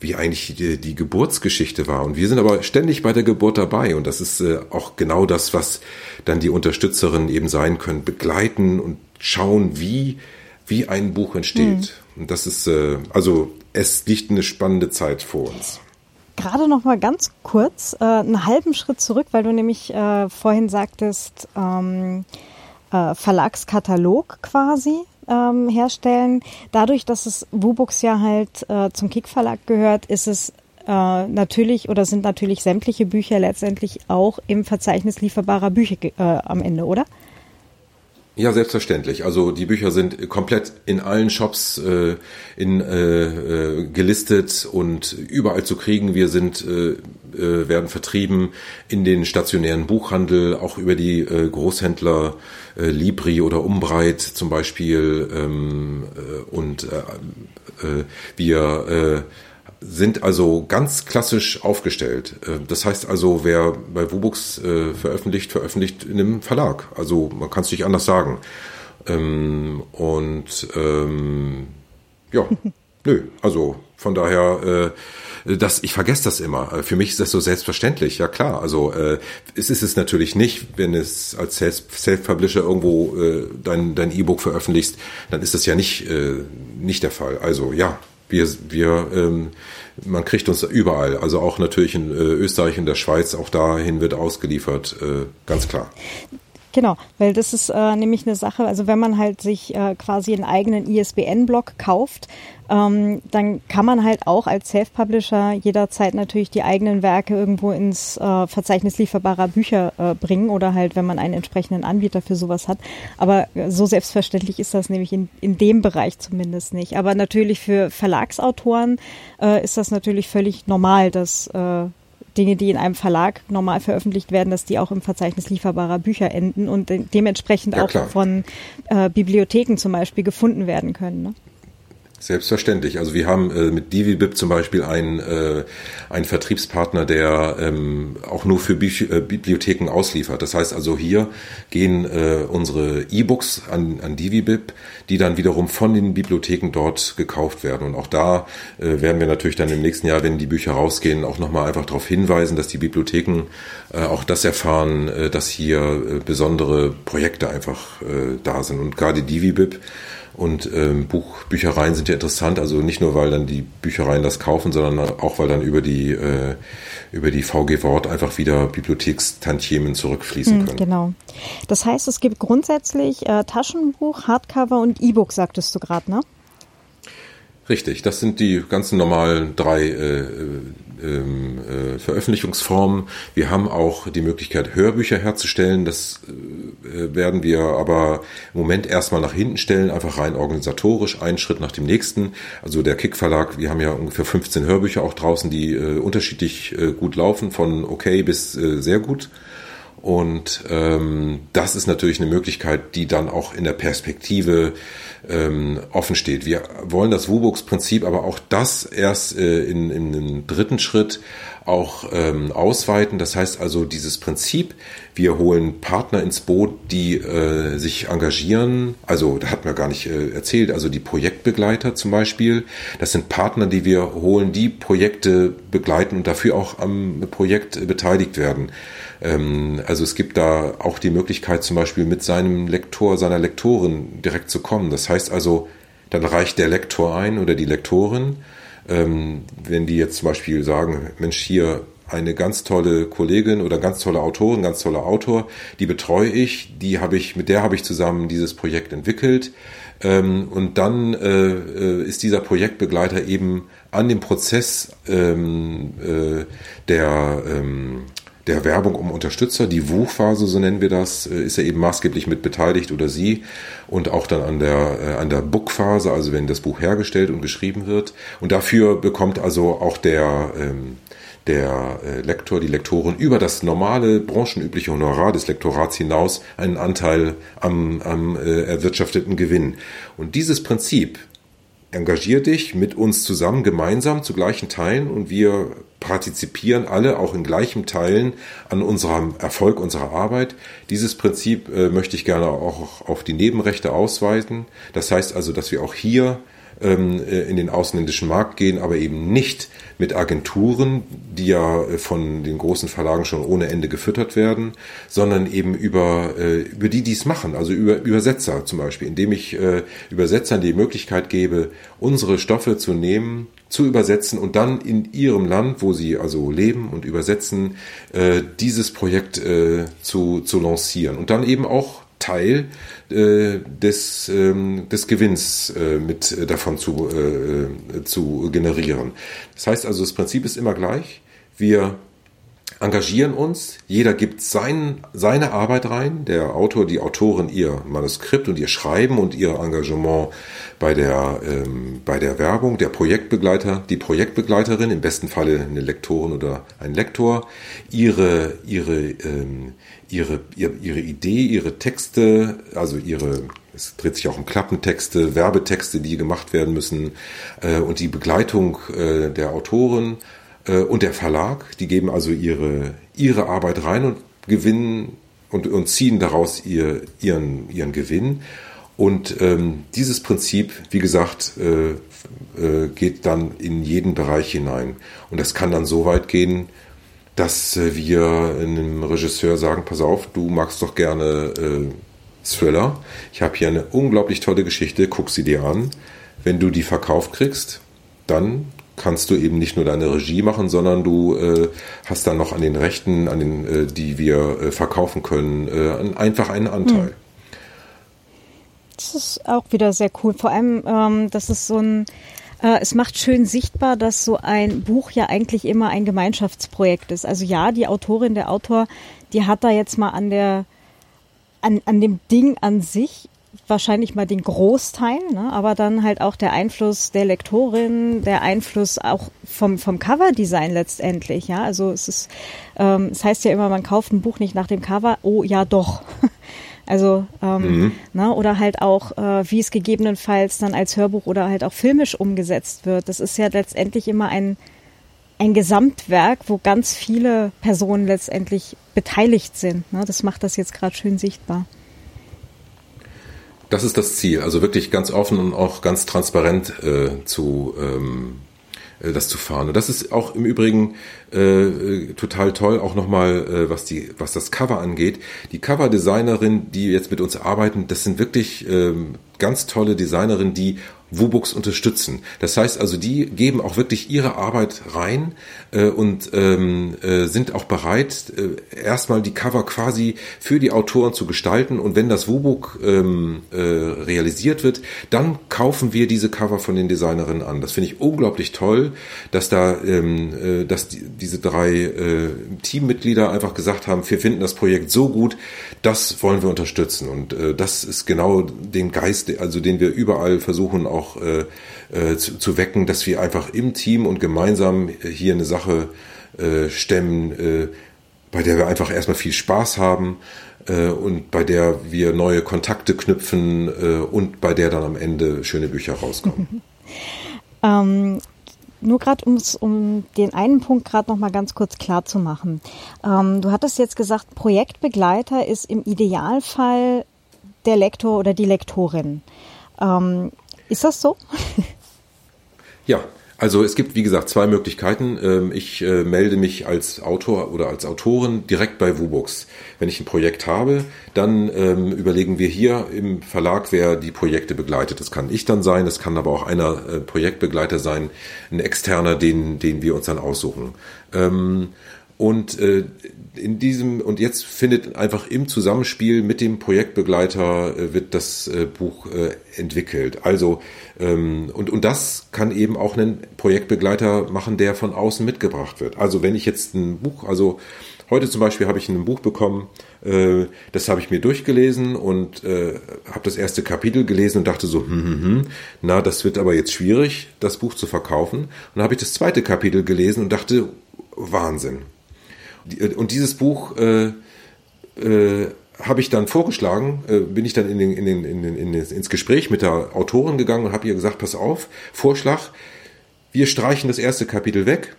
wie eigentlich die, die, Geburtsgeschichte war. Und wir sind aber ständig bei der Geburt dabei. Und das ist äh, auch genau das, was dann die Unterstützerinnen eben sein können. Begleiten und schauen, wie, wie ein Buch entsteht. Mhm. Und das ist, äh, also es liegt eine spannende Zeit vor uns. Gerade noch mal ganz kurz äh, einen halben Schritt zurück, weil du nämlich äh, vorhin sagtest, ähm, äh, Verlagskatalog quasi ähm, herstellen. Dadurch, dass es Wubooks ja halt äh, zum Kick Verlag gehört, ist es äh, natürlich oder sind natürlich sämtliche Bücher letztendlich auch im Verzeichnis lieferbarer Bücher äh, am Ende, oder? Ja, selbstverständlich. Also die Bücher sind komplett in allen Shops äh, in, äh, äh, gelistet und überall zu kriegen. Wir sind äh, äh, werden vertrieben in den stationären Buchhandel, auch über die äh, Großhändler äh, Libri oder Umbreit zum Beispiel. Ähm, äh, und äh, äh, wir äh, sind also ganz klassisch aufgestellt. Äh, das heißt also, wer bei Wubux äh, veröffentlicht, veröffentlicht in einem Verlag. Also man kann es nicht anders sagen. Ähm, und ähm, ja, nö, also von daher, äh, das, ich vergesse das immer. Äh, für mich ist das so selbstverständlich, ja klar. Also äh, es ist es natürlich nicht, wenn es als Self-Publisher irgendwo äh, dein dein E-Book veröffentlichst, dann ist das ja nicht äh, nicht der Fall. Also ja, wir, wir ähm, man kriegt uns überall, also auch natürlich in äh, Österreich, in der Schweiz, auch dahin wird ausgeliefert, äh, ganz klar. Genau, weil das ist äh, nämlich eine Sache, also wenn man halt sich äh, quasi einen eigenen ISBN-Block kauft, ähm, dann kann man halt auch als Self-Publisher jederzeit natürlich die eigenen Werke irgendwo ins äh, Verzeichnis lieferbarer Bücher äh, bringen oder halt, wenn man einen entsprechenden Anbieter für sowas hat. Aber so selbstverständlich ist das nämlich in, in dem Bereich zumindest nicht. Aber natürlich für Verlagsautoren äh, ist das natürlich völlig normal, dass äh, Dinge, die in einem Verlag normal veröffentlicht werden, dass die auch im Verzeichnis lieferbarer Bücher enden und de dementsprechend ja, auch von äh, Bibliotheken zum Beispiel gefunden werden können. Ne? Selbstverständlich. Also wir haben äh, mit DiviBib zum Beispiel einen, äh, einen Vertriebspartner, der ähm, auch nur für Büch äh, Bibliotheken ausliefert. Das heißt also hier gehen äh, unsere E-Books an, an DiviBib, die dann wiederum von den Bibliotheken dort gekauft werden. Und auch da äh, werden wir natürlich dann im nächsten Jahr, wenn die Bücher rausgehen, auch nochmal einfach darauf hinweisen, dass die Bibliotheken äh, auch das erfahren, äh, dass hier äh, besondere Projekte einfach äh, da sind. Und gerade DiviBib und ähm, Buch, Büchereien sind ja interessant, also nicht nur, weil dann die Büchereien das kaufen, sondern auch, weil dann über die, äh, über die VG Wort einfach wieder Bibliothekstantiemen zurückfließen hm, können. Genau. Das heißt, es gibt grundsätzlich äh, Taschenbuch, Hardcover und E-Book, sagtest du gerade, ne? Richtig, das sind die ganzen normalen drei äh, ähm, äh, Veröffentlichungsformen. Wir haben auch die Möglichkeit, Hörbücher herzustellen. Das äh, werden wir aber im Moment erstmal nach hinten stellen, einfach rein organisatorisch, einen Schritt nach dem nächsten. Also der Kick Verlag, wir haben ja ungefähr 15 Hörbücher auch draußen, die äh, unterschiedlich äh, gut laufen, von okay bis äh, sehr gut. Und ähm, das ist natürlich eine Möglichkeit, die dann auch in der Perspektive ähm, offen steht. Wir wollen das WUBOX-Prinzip aber auch das erst äh, in, in einem dritten Schritt auch ähm, ausweiten. Das heißt also dieses Prinzip, wir holen Partner ins Boot, die äh, sich engagieren. Also da hat man gar nicht äh, erzählt. Also die Projektbegleiter zum Beispiel. Das sind Partner, die wir holen, die Projekte begleiten und dafür auch am Projekt beteiligt werden. Ähm, also es gibt da auch die Möglichkeit zum Beispiel mit seinem Lektor, seiner Lektorin direkt zu kommen. Das heißt also, dann reicht der Lektor ein oder die Lektorin. Ähm, wenn die jetzt zum Beispiel sagen, Mensch, hier eine ganz tolle Kollegin oder ganz tolle Autorin, ganz toller Autor, die betreue ich, die habe ich, mit der habe ich zusammen dieses Projekt entwickelt. Ähm, und dann äh, äh, ist dieser Projektbegleiter eben an dem Prozess äh, der der Werbung um Unterstützer, die WU-Phase, so nennen wir das, äh, ist er eben maßgeblich mit beteiligt oder sie und auch dann an der, äh, an der Book-Phase, also wenn das Buch hergestellt und geschrieben wird. Und dafür bekommt also auch der, ähm, der äh, Lektor, die Lektorin über das normale branchenübliche Honorar des Lektorats hinaus einen Anteil am, am äh, erwirtschafteten Gewinn. Und dieses Prinzip, engagier dich mit uns zusammen gemeinsam zu gleichen Teilen und wir partizipieren alle auch in gleichen Teilen an unserem Erfolg unserer Arbeit. Dieses Prinzip äh, möchte ich gerne auch auf die Nebenrechte ausweiten. Das heißt also, dass wir auch hier ähm, äh, in den ausländischen Markt gehen, aber eben nicht mit Agenturen, die ja äh, von den großen Verlagen schon ohne Ende gefüttert werden, sondern eben über, äh, über die, die es machen, also über Übersetzer zum Beispiel, indem ich Übersetzern die Möglichkeit gebe, unsere Stoffe zu nehmen, zu übersetzen und dann in ihrem Land, wo sie also leben und übersetzen, dieses Projekt zu, zu lancieren. Und dann eben auch Teil äh, des, ähm, des Gewinns äh, mit äh, davon zu, äh, zu generieren. Das heißt also, das Prinzip ist immer gleich. Wir engagieren uns, jeder gibt sein, seine Arbeit rein, der Autor, die Autorin ihr Manuskript und ihr Schreiben und ihr Engagement bei der, ähm, bei der Werbung, der Projektbegleiter, die Projektbegleiterin, im besten Falle eine Lektorin oder ein Lektor, ihre, ihre, ähm, ihre, ihre, ihre Idee, ihre Texte, also ihre, es dreht sich auch um Klappentexte, Werbetexte, die gemacht werden müssen äh, und die Begleitung äh, der Autoren und der Verlag, die geben also ihre, ihre Arbeit rein und gewinnen und, und ziehen daraus ihr, ihren, ihren Gewinn. Und ähm, dieses Prinzip, wie gesagt, äh, äh, geht dann in jeden Bereich hinein. Und das kann dann so weit gehen, dass äh, wir einem Regisseur sagen, pass auf, du magst doch gerne äh, Thriller. Ich habe hier eine unglaublich tolle Geschichte, guck sie dir an. Wenn du die verkauft kriegst, dann kannst du eben nicht nur deine Regie machen, sondern du äh, hast dann noch an den Rechten, an den, äh, die wir äh, verkaufen können, äh, einfach einen Anteil. Hm. Das ist auch wieder sehr cool. Vor allem, ähm, das ist so ein, äh, es macht schön sichtbar, dass so ein Buch ja eigentlich immer ein Gemeinschaftsprojekt ist. Also ja, die Autorin, der Autor, die hat da jetzt mal an der, an, an dem Ding an sich wahrscheinlich mal den Großteil, ne? aber dann halt auch der Einfluss der Lektorin, der Einfluss auch vom, vom Coverdesign letztendlich. Ja, also es ist, ähm, es heißt ja immer, man kauft ein Buch nicht nach dem Cover. Oh ja, doch. Also ähm, mhm. ne, oder halt auch, äh, wie es gegebenenfalls dann als Hörbuch oder halt auch filmisch umgesetzt wird. Das ist ja letztendlich immer ein ein Gesamtwerk, wo ganz viele Personen letztendlich beteiligt sind. Ne? Das macht das jetzt gerade schön sichtbar. Das ist das Ziel, also wirklich ganz offen und auch ganz transparent äh, zu ähm, äh, das zu fahren. Und das ist auch im Übrigen äh, total toll, auch nochmal, äh, was die, was das Cover angeht. Die Cover-Designerin, die jetzt mit uns arbeiten, das sind wirklich ähm, ganz tolle Designerinnen, die WUBooks unterstützen. Das heißt also, die geben auch wirklich ihre Arbeit rein äh, und ähm, äh, sind auch bereit, äh, erstmal die Cover quasi für die Autoren zu gestalten. Und wenn das WUBook ähm, äh, realisiert wird, dann kaufen wir diese Cover von den Designerinnen an. Das finde ich unglaublich toll, dass da, ähm, äh, dass die, diese drei äh, Teammitglieder einfach gesagt haben, wir finden das Projekt so gut, das wollen wir unterstützen. Und äh, das ist genau den Geist, also den wir überall versuchen auch äh, äh, zu, zu wecken, dass wir einfach im Team und gemeinsam hier eine Sache äh, stemmen, äh, bei der wir einfach erstmal viel Spaß haben äh, und bei der wir neue Kontakte knüpfen äh, und bei der dann am Ende schöne Bücher rauskommen. ähm, nur gerade um den einen Punkt gerade noch mal ganz kurz klar zu machen. Ähm, du hattest jetzt gesagt, Projektbegleiter ist im Idealfall der Lektor oder die Lektorin. Ähm, ist das so? Ja, also es gibt, wie gesagt, zwei Möglichkeiten. Ähm, ich äh, melde mich als Autor oder als Autorin direkt bei WUBooks. Wenn ich ein Projekt habe, dann ähm, überlegen wir hier im Verlag, wer die Projekte begleitet. Das kann ich dann sein, das kann aber auch einer äh, Projektbegleiter sein, ein externer, den, den wir uns dann aussuchen. Ähm, und äh, in diesem, und jetzt findet einfach im Zusammenspiel mit dem Projektbegleiter äh, wird das äh, Buch äh, entwickelt. Also, ähm, und, und das kann eben auch ein Projektbegleiter machen, der von außen mitgebracht wird. Also wenn ich jetzt ein Buch, also heute zum Beispiel habe ich ein Buch bekommen, äh, das habe ich mir durchgelesen und äh, habe das erste Kapitel gelesen und dachte so, hm, hm, hm, na, das wird aber jetzt schwierig, das Buch zu verkaufen. Und dann habe ich das zweite Kapitel gelesen und dachte, Wahnsinn und dieses Buch äh, äh, habe ich dann vorgeschlagen, äh, bin ich dann in den, in den, in den, in den, ins Gespräch mit der Autorin gegangen und habe ihr gesagt, pass auf, Vorschlag, wir streichen das erste Kapitel weg.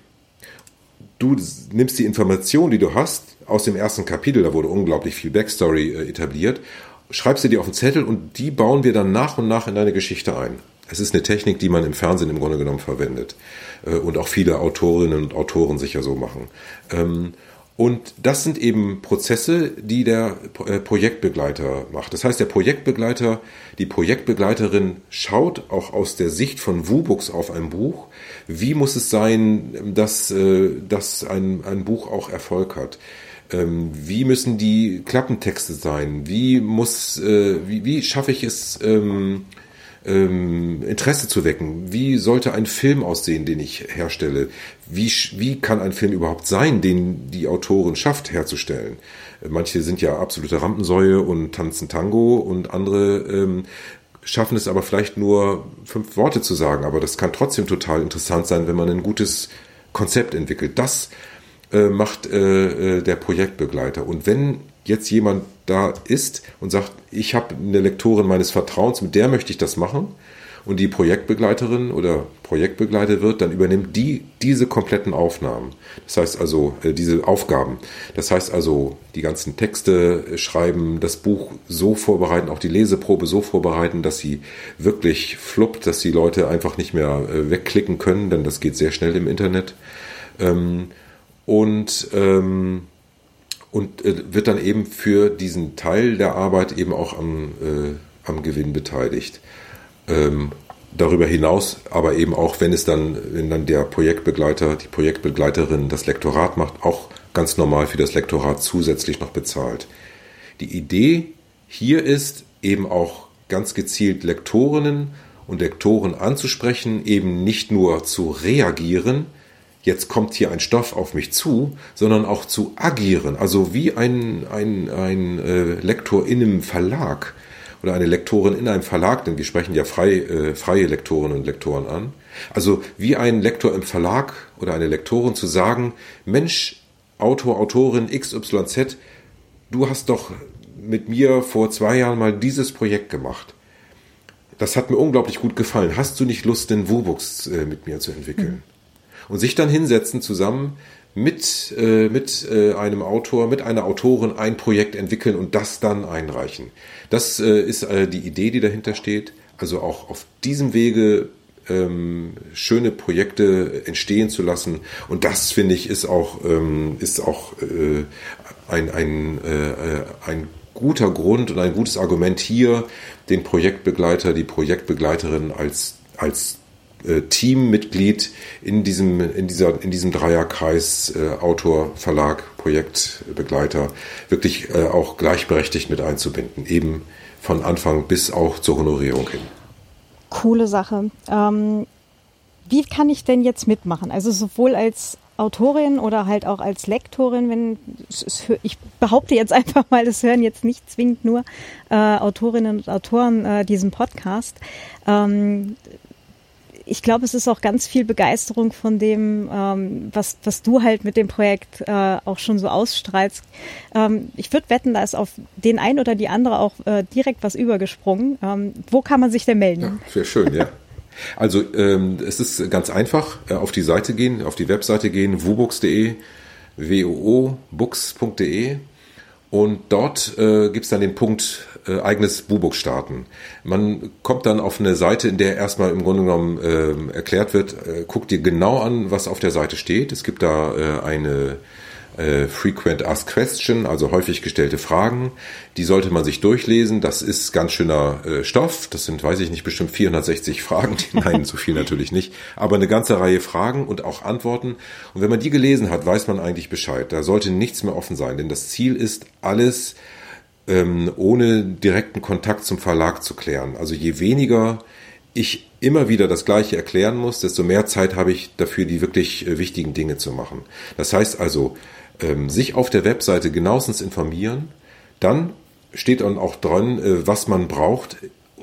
Du nimmst die Information, die du hast, aus dem ersten Kapitel, da wurde unglaublich viel Backstory äh, etabliert, schreibst du dir auf den Zettel und die bauen wir dann nach und nach in deine Geschichte ein. Es ist eine Technik, die man im Fernsehen im Grunde genommen verwendet äh, und auch viele Autorinnen und Autoren sicher so machen. Ähm, und das sind eben Prozesse, die der äh, Projektbegleiter macht. Das heißt, der Projektbegleiter, die Projektbegleiterin schaut auch aus der Sicht von WUBooks auf ein Buch. Wie muss es sein, dass, äh, dass ein, ein Buch auch Erfolg hat? Ähm, wie müssen die Klappentexte sein? Wie muss, äh, wie, wie schaffe ich es, ähm, Interesse zu wecken. Wie sollte ein Film aussehen, den ich herstelle? Wie, wie kann ein Film überhaupt sein, den die Autorin schafft herzustellen? Manche sind ja absolute Rampensäue und tanzen Tango und andere ähm, schaffen es aber vielleicht nur fünf Worte zu sagen. Aber das kann trotzdem total interessant sein, wenn man ein gutes Konzept entwickelt. Das äh, macht äh, äh der Projektbegleiter. Und wenn jetzt jemand da ist und sagt, ich habe eine Lektorin meines Vertrauens, mit der möchte ich das machen, und die Projektbegleiterin oder Projektbegleiter wird, dann übernimmt die diese kompletten Aufnahmen. Das heißt also, äh, diese Aufgaben. Das heißt also, die ganzen Texte schreiben, das Buch so vorbereiten, auch die Leseprobe so vorbereiten, dass sie wirklich fluppt, dass die Leute einfach nicht mehr äh, wegklicken können, denn das geht sehr schnell im Internet. Ähm, und ähm, und äh, wird dann eben für diesen Teil der Arbeit eben auch am, äh, am Gewinn beteiligt. Ähm, darüber hinaus aber eben auch, wenn es dann, wenn dann der Projektbegleiter, die Projektbegleiterin das Lektorat macht, auch ganz normal für das Lektorat zusätzlich noch bezahlt. Die Idee hier ist eben auch ganz gezielt Lektorinnen und Lektoren anzusprechen, eben nicht nur zu reagieren, jetzt kommt hier ein Stoff auf mich zu, sondern auch zu agieren. Also wie ein, ein, ein äh, Lektor in einem Verlag oder eine Lektorin in einem Verlag, denn wir sprechen ja frei, äh, freie Lektorinnen und Lektoren an. Also wie ein Lektor im Verlag oder eine Lektorin zu sagen, Mensch, Autor, Autorin XYZ, du hast doch mit mir vor zwei Jahren mal dieses Projekt gemacht. Das hat mir unglaublich gut gefallen. Hast du nicht Lust, den Wubux äh, mit mir zu entwickeln? Mhm und sich dann hinsetzen zusammen mit, äh, mit äh, einem Autor, mit einer Autorin ein Projekt entwickeln und das dann einreichen. Das äh, ist äh, die Idee, die dahinter steht. Also auch auf diesem Wege ähm, schöne Projekte entstehen zu lassen. Und das finde ich ist auch ähm, ist auch äh, ein ein äh, ein guter Grund und ein gutes Argument hier, den Projektbegleiter, die Projektbegleiterin als als äh, Teammitglied in diesem, in dieser, in diesem Dreierkreis äh, Autor, Verlag, Projektbegleiter wirklich äh, auch gleichberechtigt mit einzubinden, eben von Anfang bis auch zur Honorierung hin. Coole Sache. Ähm, wie kann ich denn jetzt mitmachen? Also sowohl als Autorin oder halt auch als Lektorin, wenn ich behaupte jetzt einfach mal, es hören jetzt nicht zwingend nur äh, Autorinnen und Autoren äh, diesen Podcast. Ähm, ich glaube, es ist auch ganz viel Begeisterung von dem, ähm, was, was du halt mit dem Projekt äh, auch schon so ausstrahlst. Ähm, ich würde wetten, da ist auf den einen oder die andere auch äh, direkt was übergesprungen. Ähm, wo kann man sich denn melden? Ja, sehr schön, ja. Also ähm, es ist ganz einfach, äh, auf die Seite gehen, auf die Webseite gehen, wubooks.de, woobooks.de und dort äh, gibt es dann den Punkt äh, eigenes Bubook starten. Man kommt dann auf eine Seite, in der erstmal im Grunde genommen äh, erklärt wird, äh, guck dir genau an, was auf der Seite steht. Es gibt da äh, eine äh, Frequent Asked Question, also häufig gestellte Fragen. Die sollte man sich durchlesen. Das ist ganz schöner äh, Stoff. Das sind, weiß ich nicht, bestimmt 460 Fragen. Nein, so viel natürlich nicht. Aber eine ganze Reihe Fragen und auch Antworten. Und wenn man die gelesen hat, weiß man eigentlich Bescheid. Da sollte nichts mehr offen sein, denn das Ziel ist, alles ähm, ohne direkten Kontakt zum Verlag zu klären. Also je weniger ich immer wieder das Gleiche erklären muss, desto mehr Zeit habe ich dafür, die wirklich äh, wichtigen Dinge zu machen. Das heißt also, ähm, sich auf der Webseite genauestens informieren, dann steht dann auch dran, äh, was man braucht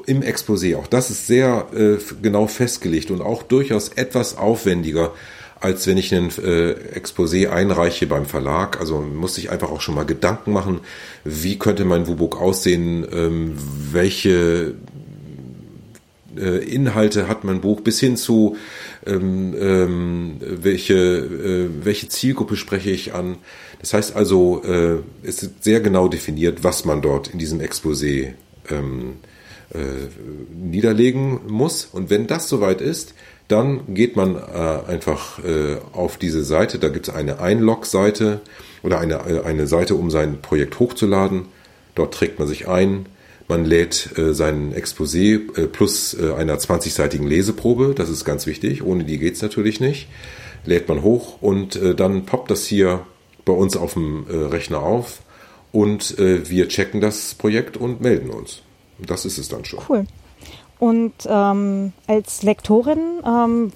im Exposé. Auch das ist sehr äh, genau festgelegt und auch durchaus etwas aufwendiger, als wenn ich ein äh, Exposé einreiche beim Verlag. Also muss ich einfach auch schon mal Gedanken machen, wie könnte mein WUBOK aussehen, ähm, welche äh, Inhalte hat mein Buch, bis hin zu ähm, ähm, welche, äh, welche Zielgruppe spreche ich an. Das heißt also, äh, es ist sehr genau definiert, was man dort in diesem Exposé ähm, äh, niederlegen muss. Und wenn das soweit ist, dann geht man äh, einfach äh, auf diese Seite. Da gibt es eine Einlog-Seite oder eine, äh, eine Seite, um sein Projekt hochzuladen. Dort trägt man sich ein, man lädt äh, sein Exposé äh, plus äh, einer 20-seitigen Leseprobe, das ist ganz wichtig, ohne die geht's natürlich nicht. Lädt man hoch und äh, dann poppt das hier bei uns auf dem äh, Rechner auf und äh, wir checken das Projekt und melden uns. Das ist es dann schon. Cool. Und ähm, als Lektorin ähm,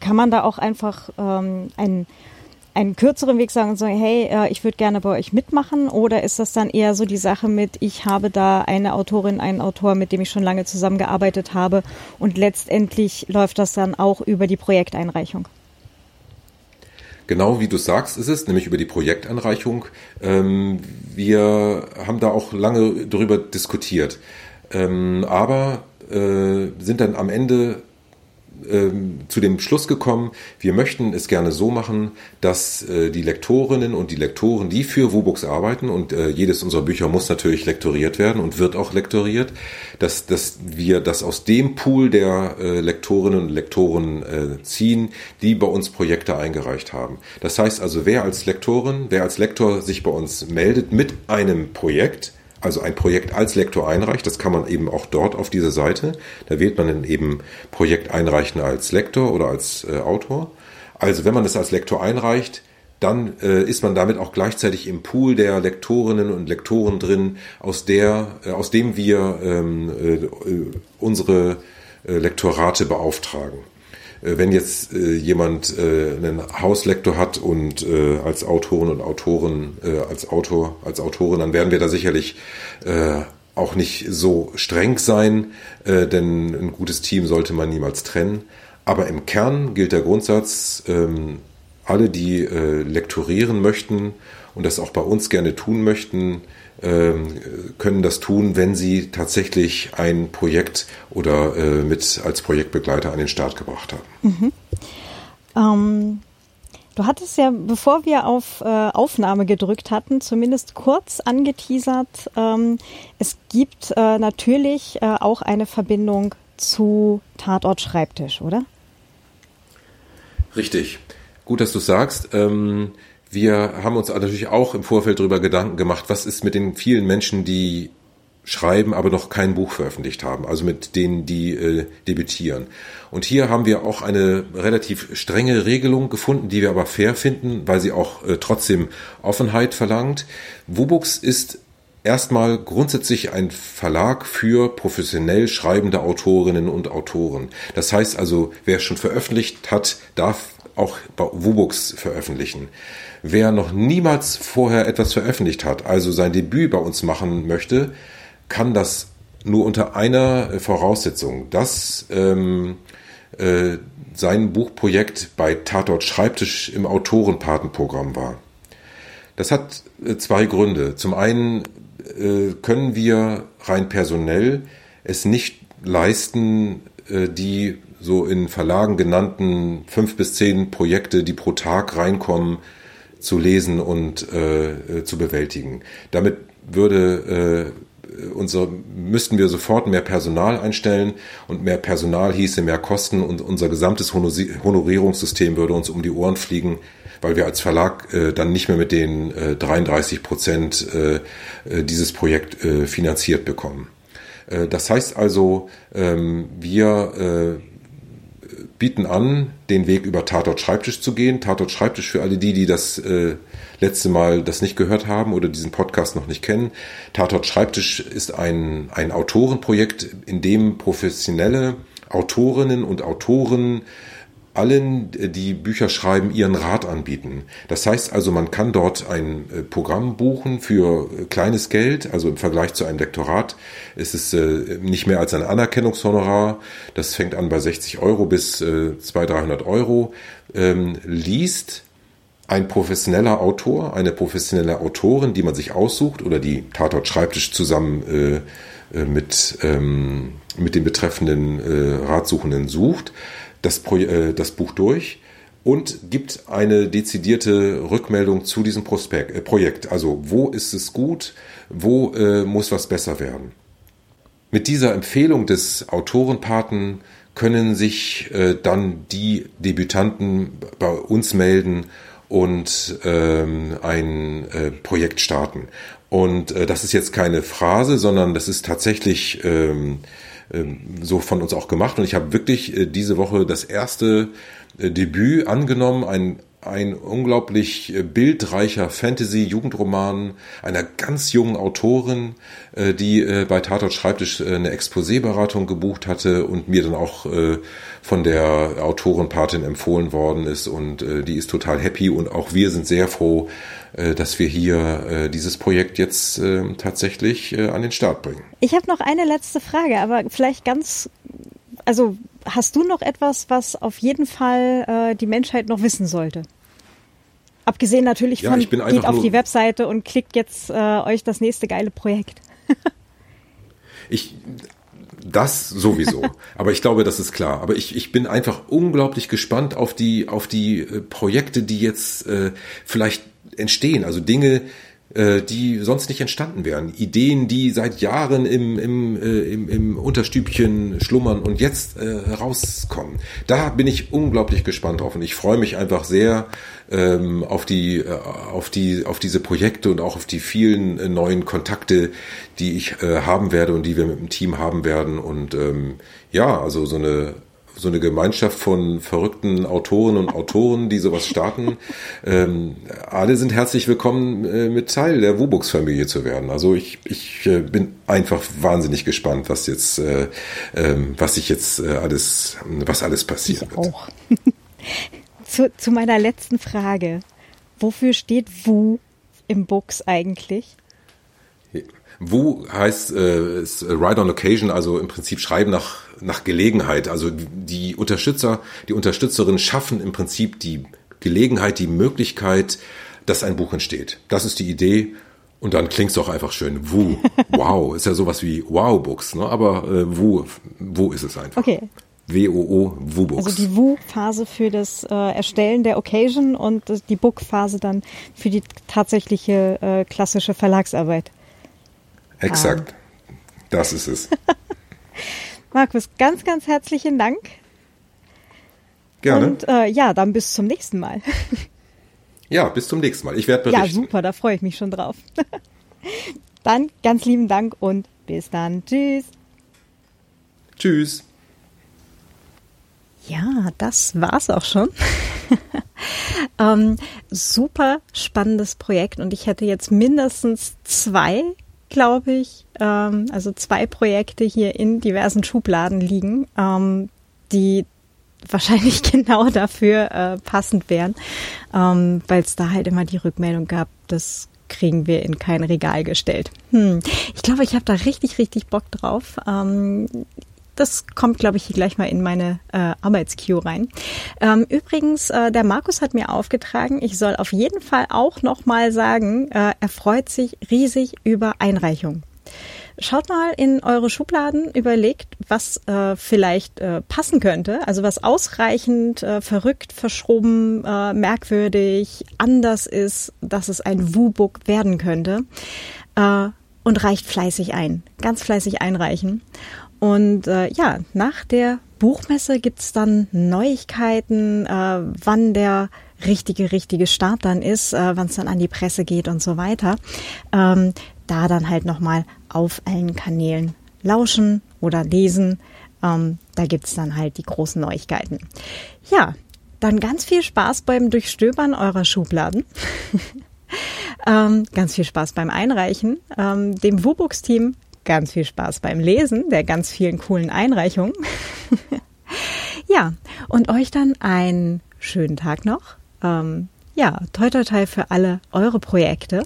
kann man da auch einfach ähm, ein einen kürzeren Weg sagen und sagen, hey, äh, ich würde gerne bei euch mitmachen? Oder ist das dann eher so die Sache mit, ich habe da eine Autorin, einen Autor, mit dem ich schon lange zusammengearbeitet habe und letztendlich läuft das dann auch über die Projekteinreichung? Genau wie du sagst, ist es, nämlich über die Projekteinreichung. Ähm, wir haben da auch lange darüber diskutiert, ähm, aber äh, sind dann am Ende ähm, zu dem Schluss gekommen, wir möchten es gerne so machen, dass äh, die Lektorinnen und die Lektoren, die für WUBOX arbeiten, und äh, jedes unserer Bücher muss natürlich lektoriert werden und wird auch lektoriert, dass, dass wir das aus dem Pool der äh, Lektorinnen und Lektoren äh, ziehen, die bei uns Projekte eingereicht haben. Das heißt also, wer als Lektorin, wer als Lektor sich bei uns meldet mit einem Projekt, also ein Projekt als Lektor einreicht. Das kann man eben auch dort auf dieser Seite. Da wählt man dann eben Projekt einreichen als Lektor oder als äh, Autor. Also wenn man es als Lektor einreicht, dann äh, ist man damit auch gleichzeitig im Pool der Lektorinnen und Lektoren drin, aus der, äh, aus dem wir ähm, äh, unsere äh, Lektorate beauftragen. Äh, wenn jetzt äh, jemand äh, einen Hauslektor hat und als Autorin und Autoren, als Autor, als Autorin, dann werden wir da sicherlich auch nicht so streng sein, denn ein gutes Team sollte man niemals trennen. Aber im Kern gilt der Grundsatz, ähm, alle, die lektorieren möchten und das auch bei uns gerne tun möchten, können das tun, wenn sie tatsächlich ein Projekt oder äh, mit als Projektbegleiter an den Start gebracht haben. Mhm. Ähm, du hattest ja, bevor wir auf äh, Aufnahme gedrückt hatten, zumindest kurz angeteasert, ähm, es gibt äh, natürlich äh, auch eine Verbindung zu Tatort Schreibtisch, oder? Richtig. Gut, dass du sagst. Ähm, wir haben uns natürlich auch im Vorfeld darüber Gedanken gemacht, was ist mit den vielen Menschen, die schreiben, aber noch kein Buch veröffentlicht haben, also mit denen, die äh, debütieren. Und hier haben wir auch eine relativ strenge Regelung gefunden, die wir aber fair finden, weil sie auch äh, trotzdem Offenheit verlangt. Wubux ist erstmal grundsätzlich ein Verlag für professionell schreibende Autorinnen und Autoren. Das heißt also, wer schon veröffentlicht hat, darf auch bei Wubux veröffentlichen. Wer noch niemals vorher etwas veröffentlicht hat, also sein Debüt bei uns machen möchte, kann das nur unter einer äh, Voraussetzung, dass ähm, äh, sein Buchprojekt bei Tatort Schreibtisch im Autorenpatenprogramm war. Das hat äh, zwei Gründe. Zum einen äh, können wir rein personell es nicht leisten, äh, die so in Verlagen genannten fünf bis zehn Projekte, die pro Tag reinkommen, zu lesen und äh, zu bewältigen. Damit würde unser, müssten wir sofort mehr Personal einstellen und mehr Personal hieße mehr Kosten und unser gesamtes Honorierungssystem würde uns um die Ohren fliegen, weil wir als Verlag äh, dann nicht mehr mit den äh, 33 Prozent äh, äh, dieses Projekt äh, finanziert bekommen. Äh, das heißt also, ähm, wir äh, bieten an, den Weg über Tatort Schreibtisch zu gehen. Tatort Schreibtisch für alle die, die das äh, letzte Mal das nicht gehört haben oder diesen Podcast noch nicht kennen. Tatort Schreibtisch ist ein, ein Autorenprojekt, in dem professionelle Autorinnen und Autoren allen, die Bücher schreiben, ihren Rat anbieten. Das heißt also, man kann dort ein äh, Programm buchen für äh, kleines Geld, also im Vergleich zu einem Lektorat ist es äh, nicht mehr als ein Anerkennungshonorar. Das fängt an bei 60 Euro bis 200, 300 Euro. Ähm, liest ein professioneller Autor, eine professionelle Autorin, die man sich aussucht oder die Tatort Schreibtisch zusammen mit, ähm, mit den betreffenden Ratsuchenden sucht das, Pro äh, das Buch durch und gibt eine dezidierte Rückmeldung zu diesem Prospekt, äh, Projekt. Also wo ist es gut, wo äh, muss was besser werden. Mit dieser Empfehlung des Autorenpaten können sich äh, dann die Debütanten bei uns melden und ähm, ein äh, Projekt starten. Und äh, das ist jetzt keine Phrase, sondern das ist tatsächlich ähm, so von uns auch gemacht. Und ich habe wirklich äh, diese Woche das erste äh, Debüt angenommen, ein ein unglaublich äh, bildreicher Fantasy-Jugendroman einer ganz jungen Autorin, die bei Tatort Schreibtisch eine Exposé-Beratung gebucht hatte und mir dann auch von der Autorenpatin empfohlen worden ist und die ist total happy und auch wir sind sehr froh, äh, dass wir hier äh, dieses Projekt jetzt tatsächlich äh, an den Start bringen. Ich habe noch eine letzte Frage, aber vielleicht ganz, also hast du noch etwas, was auf jeden Fall die Menschheit noch wissen sollte? Abgesehen natürlich von, ja, geht auf die Webseite und klickt jetzt äh, euch das nächste geile Projekt. ich, das sowieso. Aber ich glaube, das ist klar. Aber ich, ich bin einfach unglaublich gespannt auf die, auf die Projekte, die jetzt äh, vielleicht entstehen. Also Dinge, äh, die sonst nicht entstanden wären. Ideen, die seit Jahren im, im, äh, im, im Unterstübchen schlummern und jetzt äh, rauskommen. Da bin ich unglaublich gespannt drauf und ich freue mich einfach sehr ähm, auf die äh, auf die auf diese Projekte und auch auf die vielen äh, neuen Kontakte, die ich äh, haben werde und die wir mit dem Team haben werden und ähm, ja, also so eine so eine Gemeinschaft von verrückten Autoren und Autoren, die sowas starten. Ähm, alle sind herzlich willkommen, äh, mit Teil der Wubux-Familie zu werden. Also ich, ich äh, bin einfach wahnsinnig gespannt, was jetzt, äh, ähm, was sich jetzt äh, alles, was alles passieren ich wird. Auch. zu, zu meiner letzten Frage. Wofür steht Wu im Books eigentlich? Wu heißt äh, ist Ride on Occasion, also im Prinzip Schreiben nach, nach Gelegenheit. Also die Unterstützer, die Unterstützerinnen schaffen im Prinzip die Gelegenheit, die Möglichkeit, dass ein Buch entsteht. Das ist die Idee. Und dann klingt es doch einfach schön. Wu, wow, ist ja sowas wie Wow-Books, ne? aber äh, Wu, Wu ist es einfach. Okay. W-O-O, Wu-Books. Also die Wu-Phase für das äh, Erstellen der Occasion und die Book-Phase dann für die tatsächliche äh, klassische Verlagsarbeit. Exakt. Ah. Das ist es. Markus, ganz, ganz herzlichen Dank. Gerne. Und äh, ja, dann bis zum nächsten Mal. ja, bis zum nächsten Mal. Ich werde berichten. Ja, super, da freue ich mich schon drauf. dann ganz lieben Dank und Bis dann. Tschüss. Tschüss. Ja, das war's auch schon. ähm, super spannendes Projekt und ich hätte jetzt mindestens zwei, glaube ich, ähm, also zwei Projekte hier in diversen Schubladen liegen, ähm, die wahrscheinlich genau dafür äh, passend wären, ähm, weil es da halt immer die Rückmeldung gab, das kriegen wir in kein Regal gestellt. Hm. Ich glaube, ich habe da richtig, richtig Bock drauf. Ähm, das kommt, glaube ich, hier gleich mal in meine äh, Arbeitsqueue rein. Ähm, übrigens, äh, der Markus hat mir aufgetragen, ich soll auf jeden Fall auch noch mal sagen, äh, er freut sich riesig über Einreichungen. Schaut mal in eure Schubladen, überlegt, was äh, vielleicht äh, passen könnte, also was ausreichend äh, verrückt, verschoben, äh, merkwürdig, anders ist, dass es ein Wu-Book werden könnte. Äh, und reicht fleißig ein, ganz fleißig einreichen. Und äh, ja, nach der Buchmesse gibt's dann Neuigkeiten, äh, wann der richtige, richtige Start dann ist, äh, wann es dann an die Presse geht und so weiter. Ähm, da dann halt nochmal auf allen Kanälen lauschen oder lesen. Ähm, da gibt's dann halt die großen Neuigkeiten. Ja, dann ganz viel Spaß beim Durchstöbern eurer Schubladen. ähm, ganz viel Spaß beim Einreichen. Ähm, dem WUBUX-Team ganz viel Spaß beim Lesen der ganz vielen coolen Einreichungen. ja, und euch dann einen schönen Tag noch. Ähm, ja, toi toi toi für alle eure Projekte.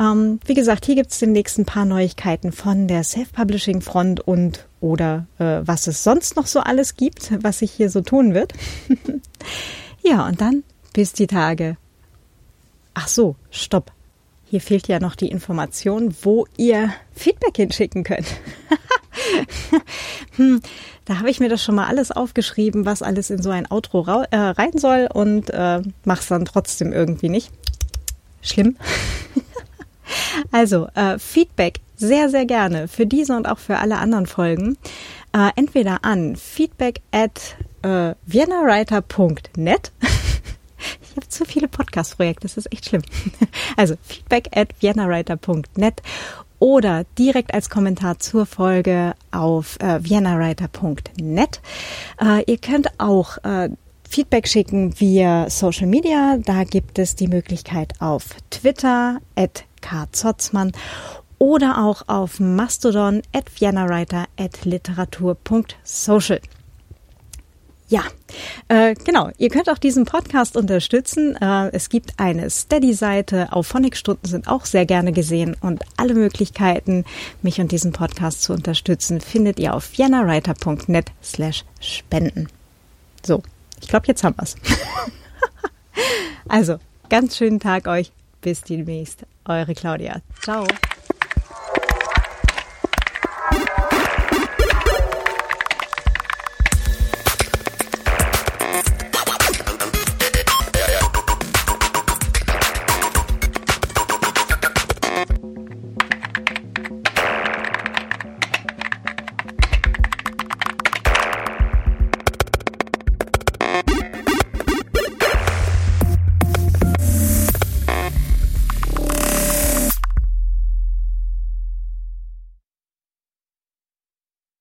Ähm, wie gesagt, hier gibt es demnächst ein paar Neuigkeiten von der Self-Publishing Front und oder äh, was es sonst noch so alles gibt, was sich hier so tun wird. ja, und dann bis die Tage. Ach so, stopp. Hier fehlt ja noch die Information, wo ihr Feedback hinschicken könnt. hm, da habe ich mir das schon mal alles aufgeschrieben, was alles in so ein Outro äh, rein soll und äh, mach's dann trotzdem irgendwie nicht. Schlimm. also, äh, Feedback sehr, sehr gerne für diese und auch für alle anderen Folgen. Äh, entweder an feedback at äh, viennawriter.net Ich habe zu viele Podcast-Projekte, das ist echt schlimm. Also feedback at viennawriter.net oder direkt als Kommentar zur Folge auf äh, viennawriter.net. Äh, ihr könnt auch äh, Feedback schicken via Social Media. Da gibt es die Möglichkeit auf Twitter at kzotzmann oder auch auf Mastodon at viennawriter at literatur.social. Ja, äh, genau. Ihr könnt auch diesen Podcast unterstützen. Äh, es gibt eine Steady-Seite. Auf Phonic-Stunden sind auch sehr gerne gesehen. Und alle Möglichkeiten, mich und diesen Podcast zu unterstützen, findet ihr auf viennawriter.net slash spenden. So, ich glaube, jetzt haben wir's. also, ganz schönen Tag euch. Bis demnächst. Eure Claudia. Ciao.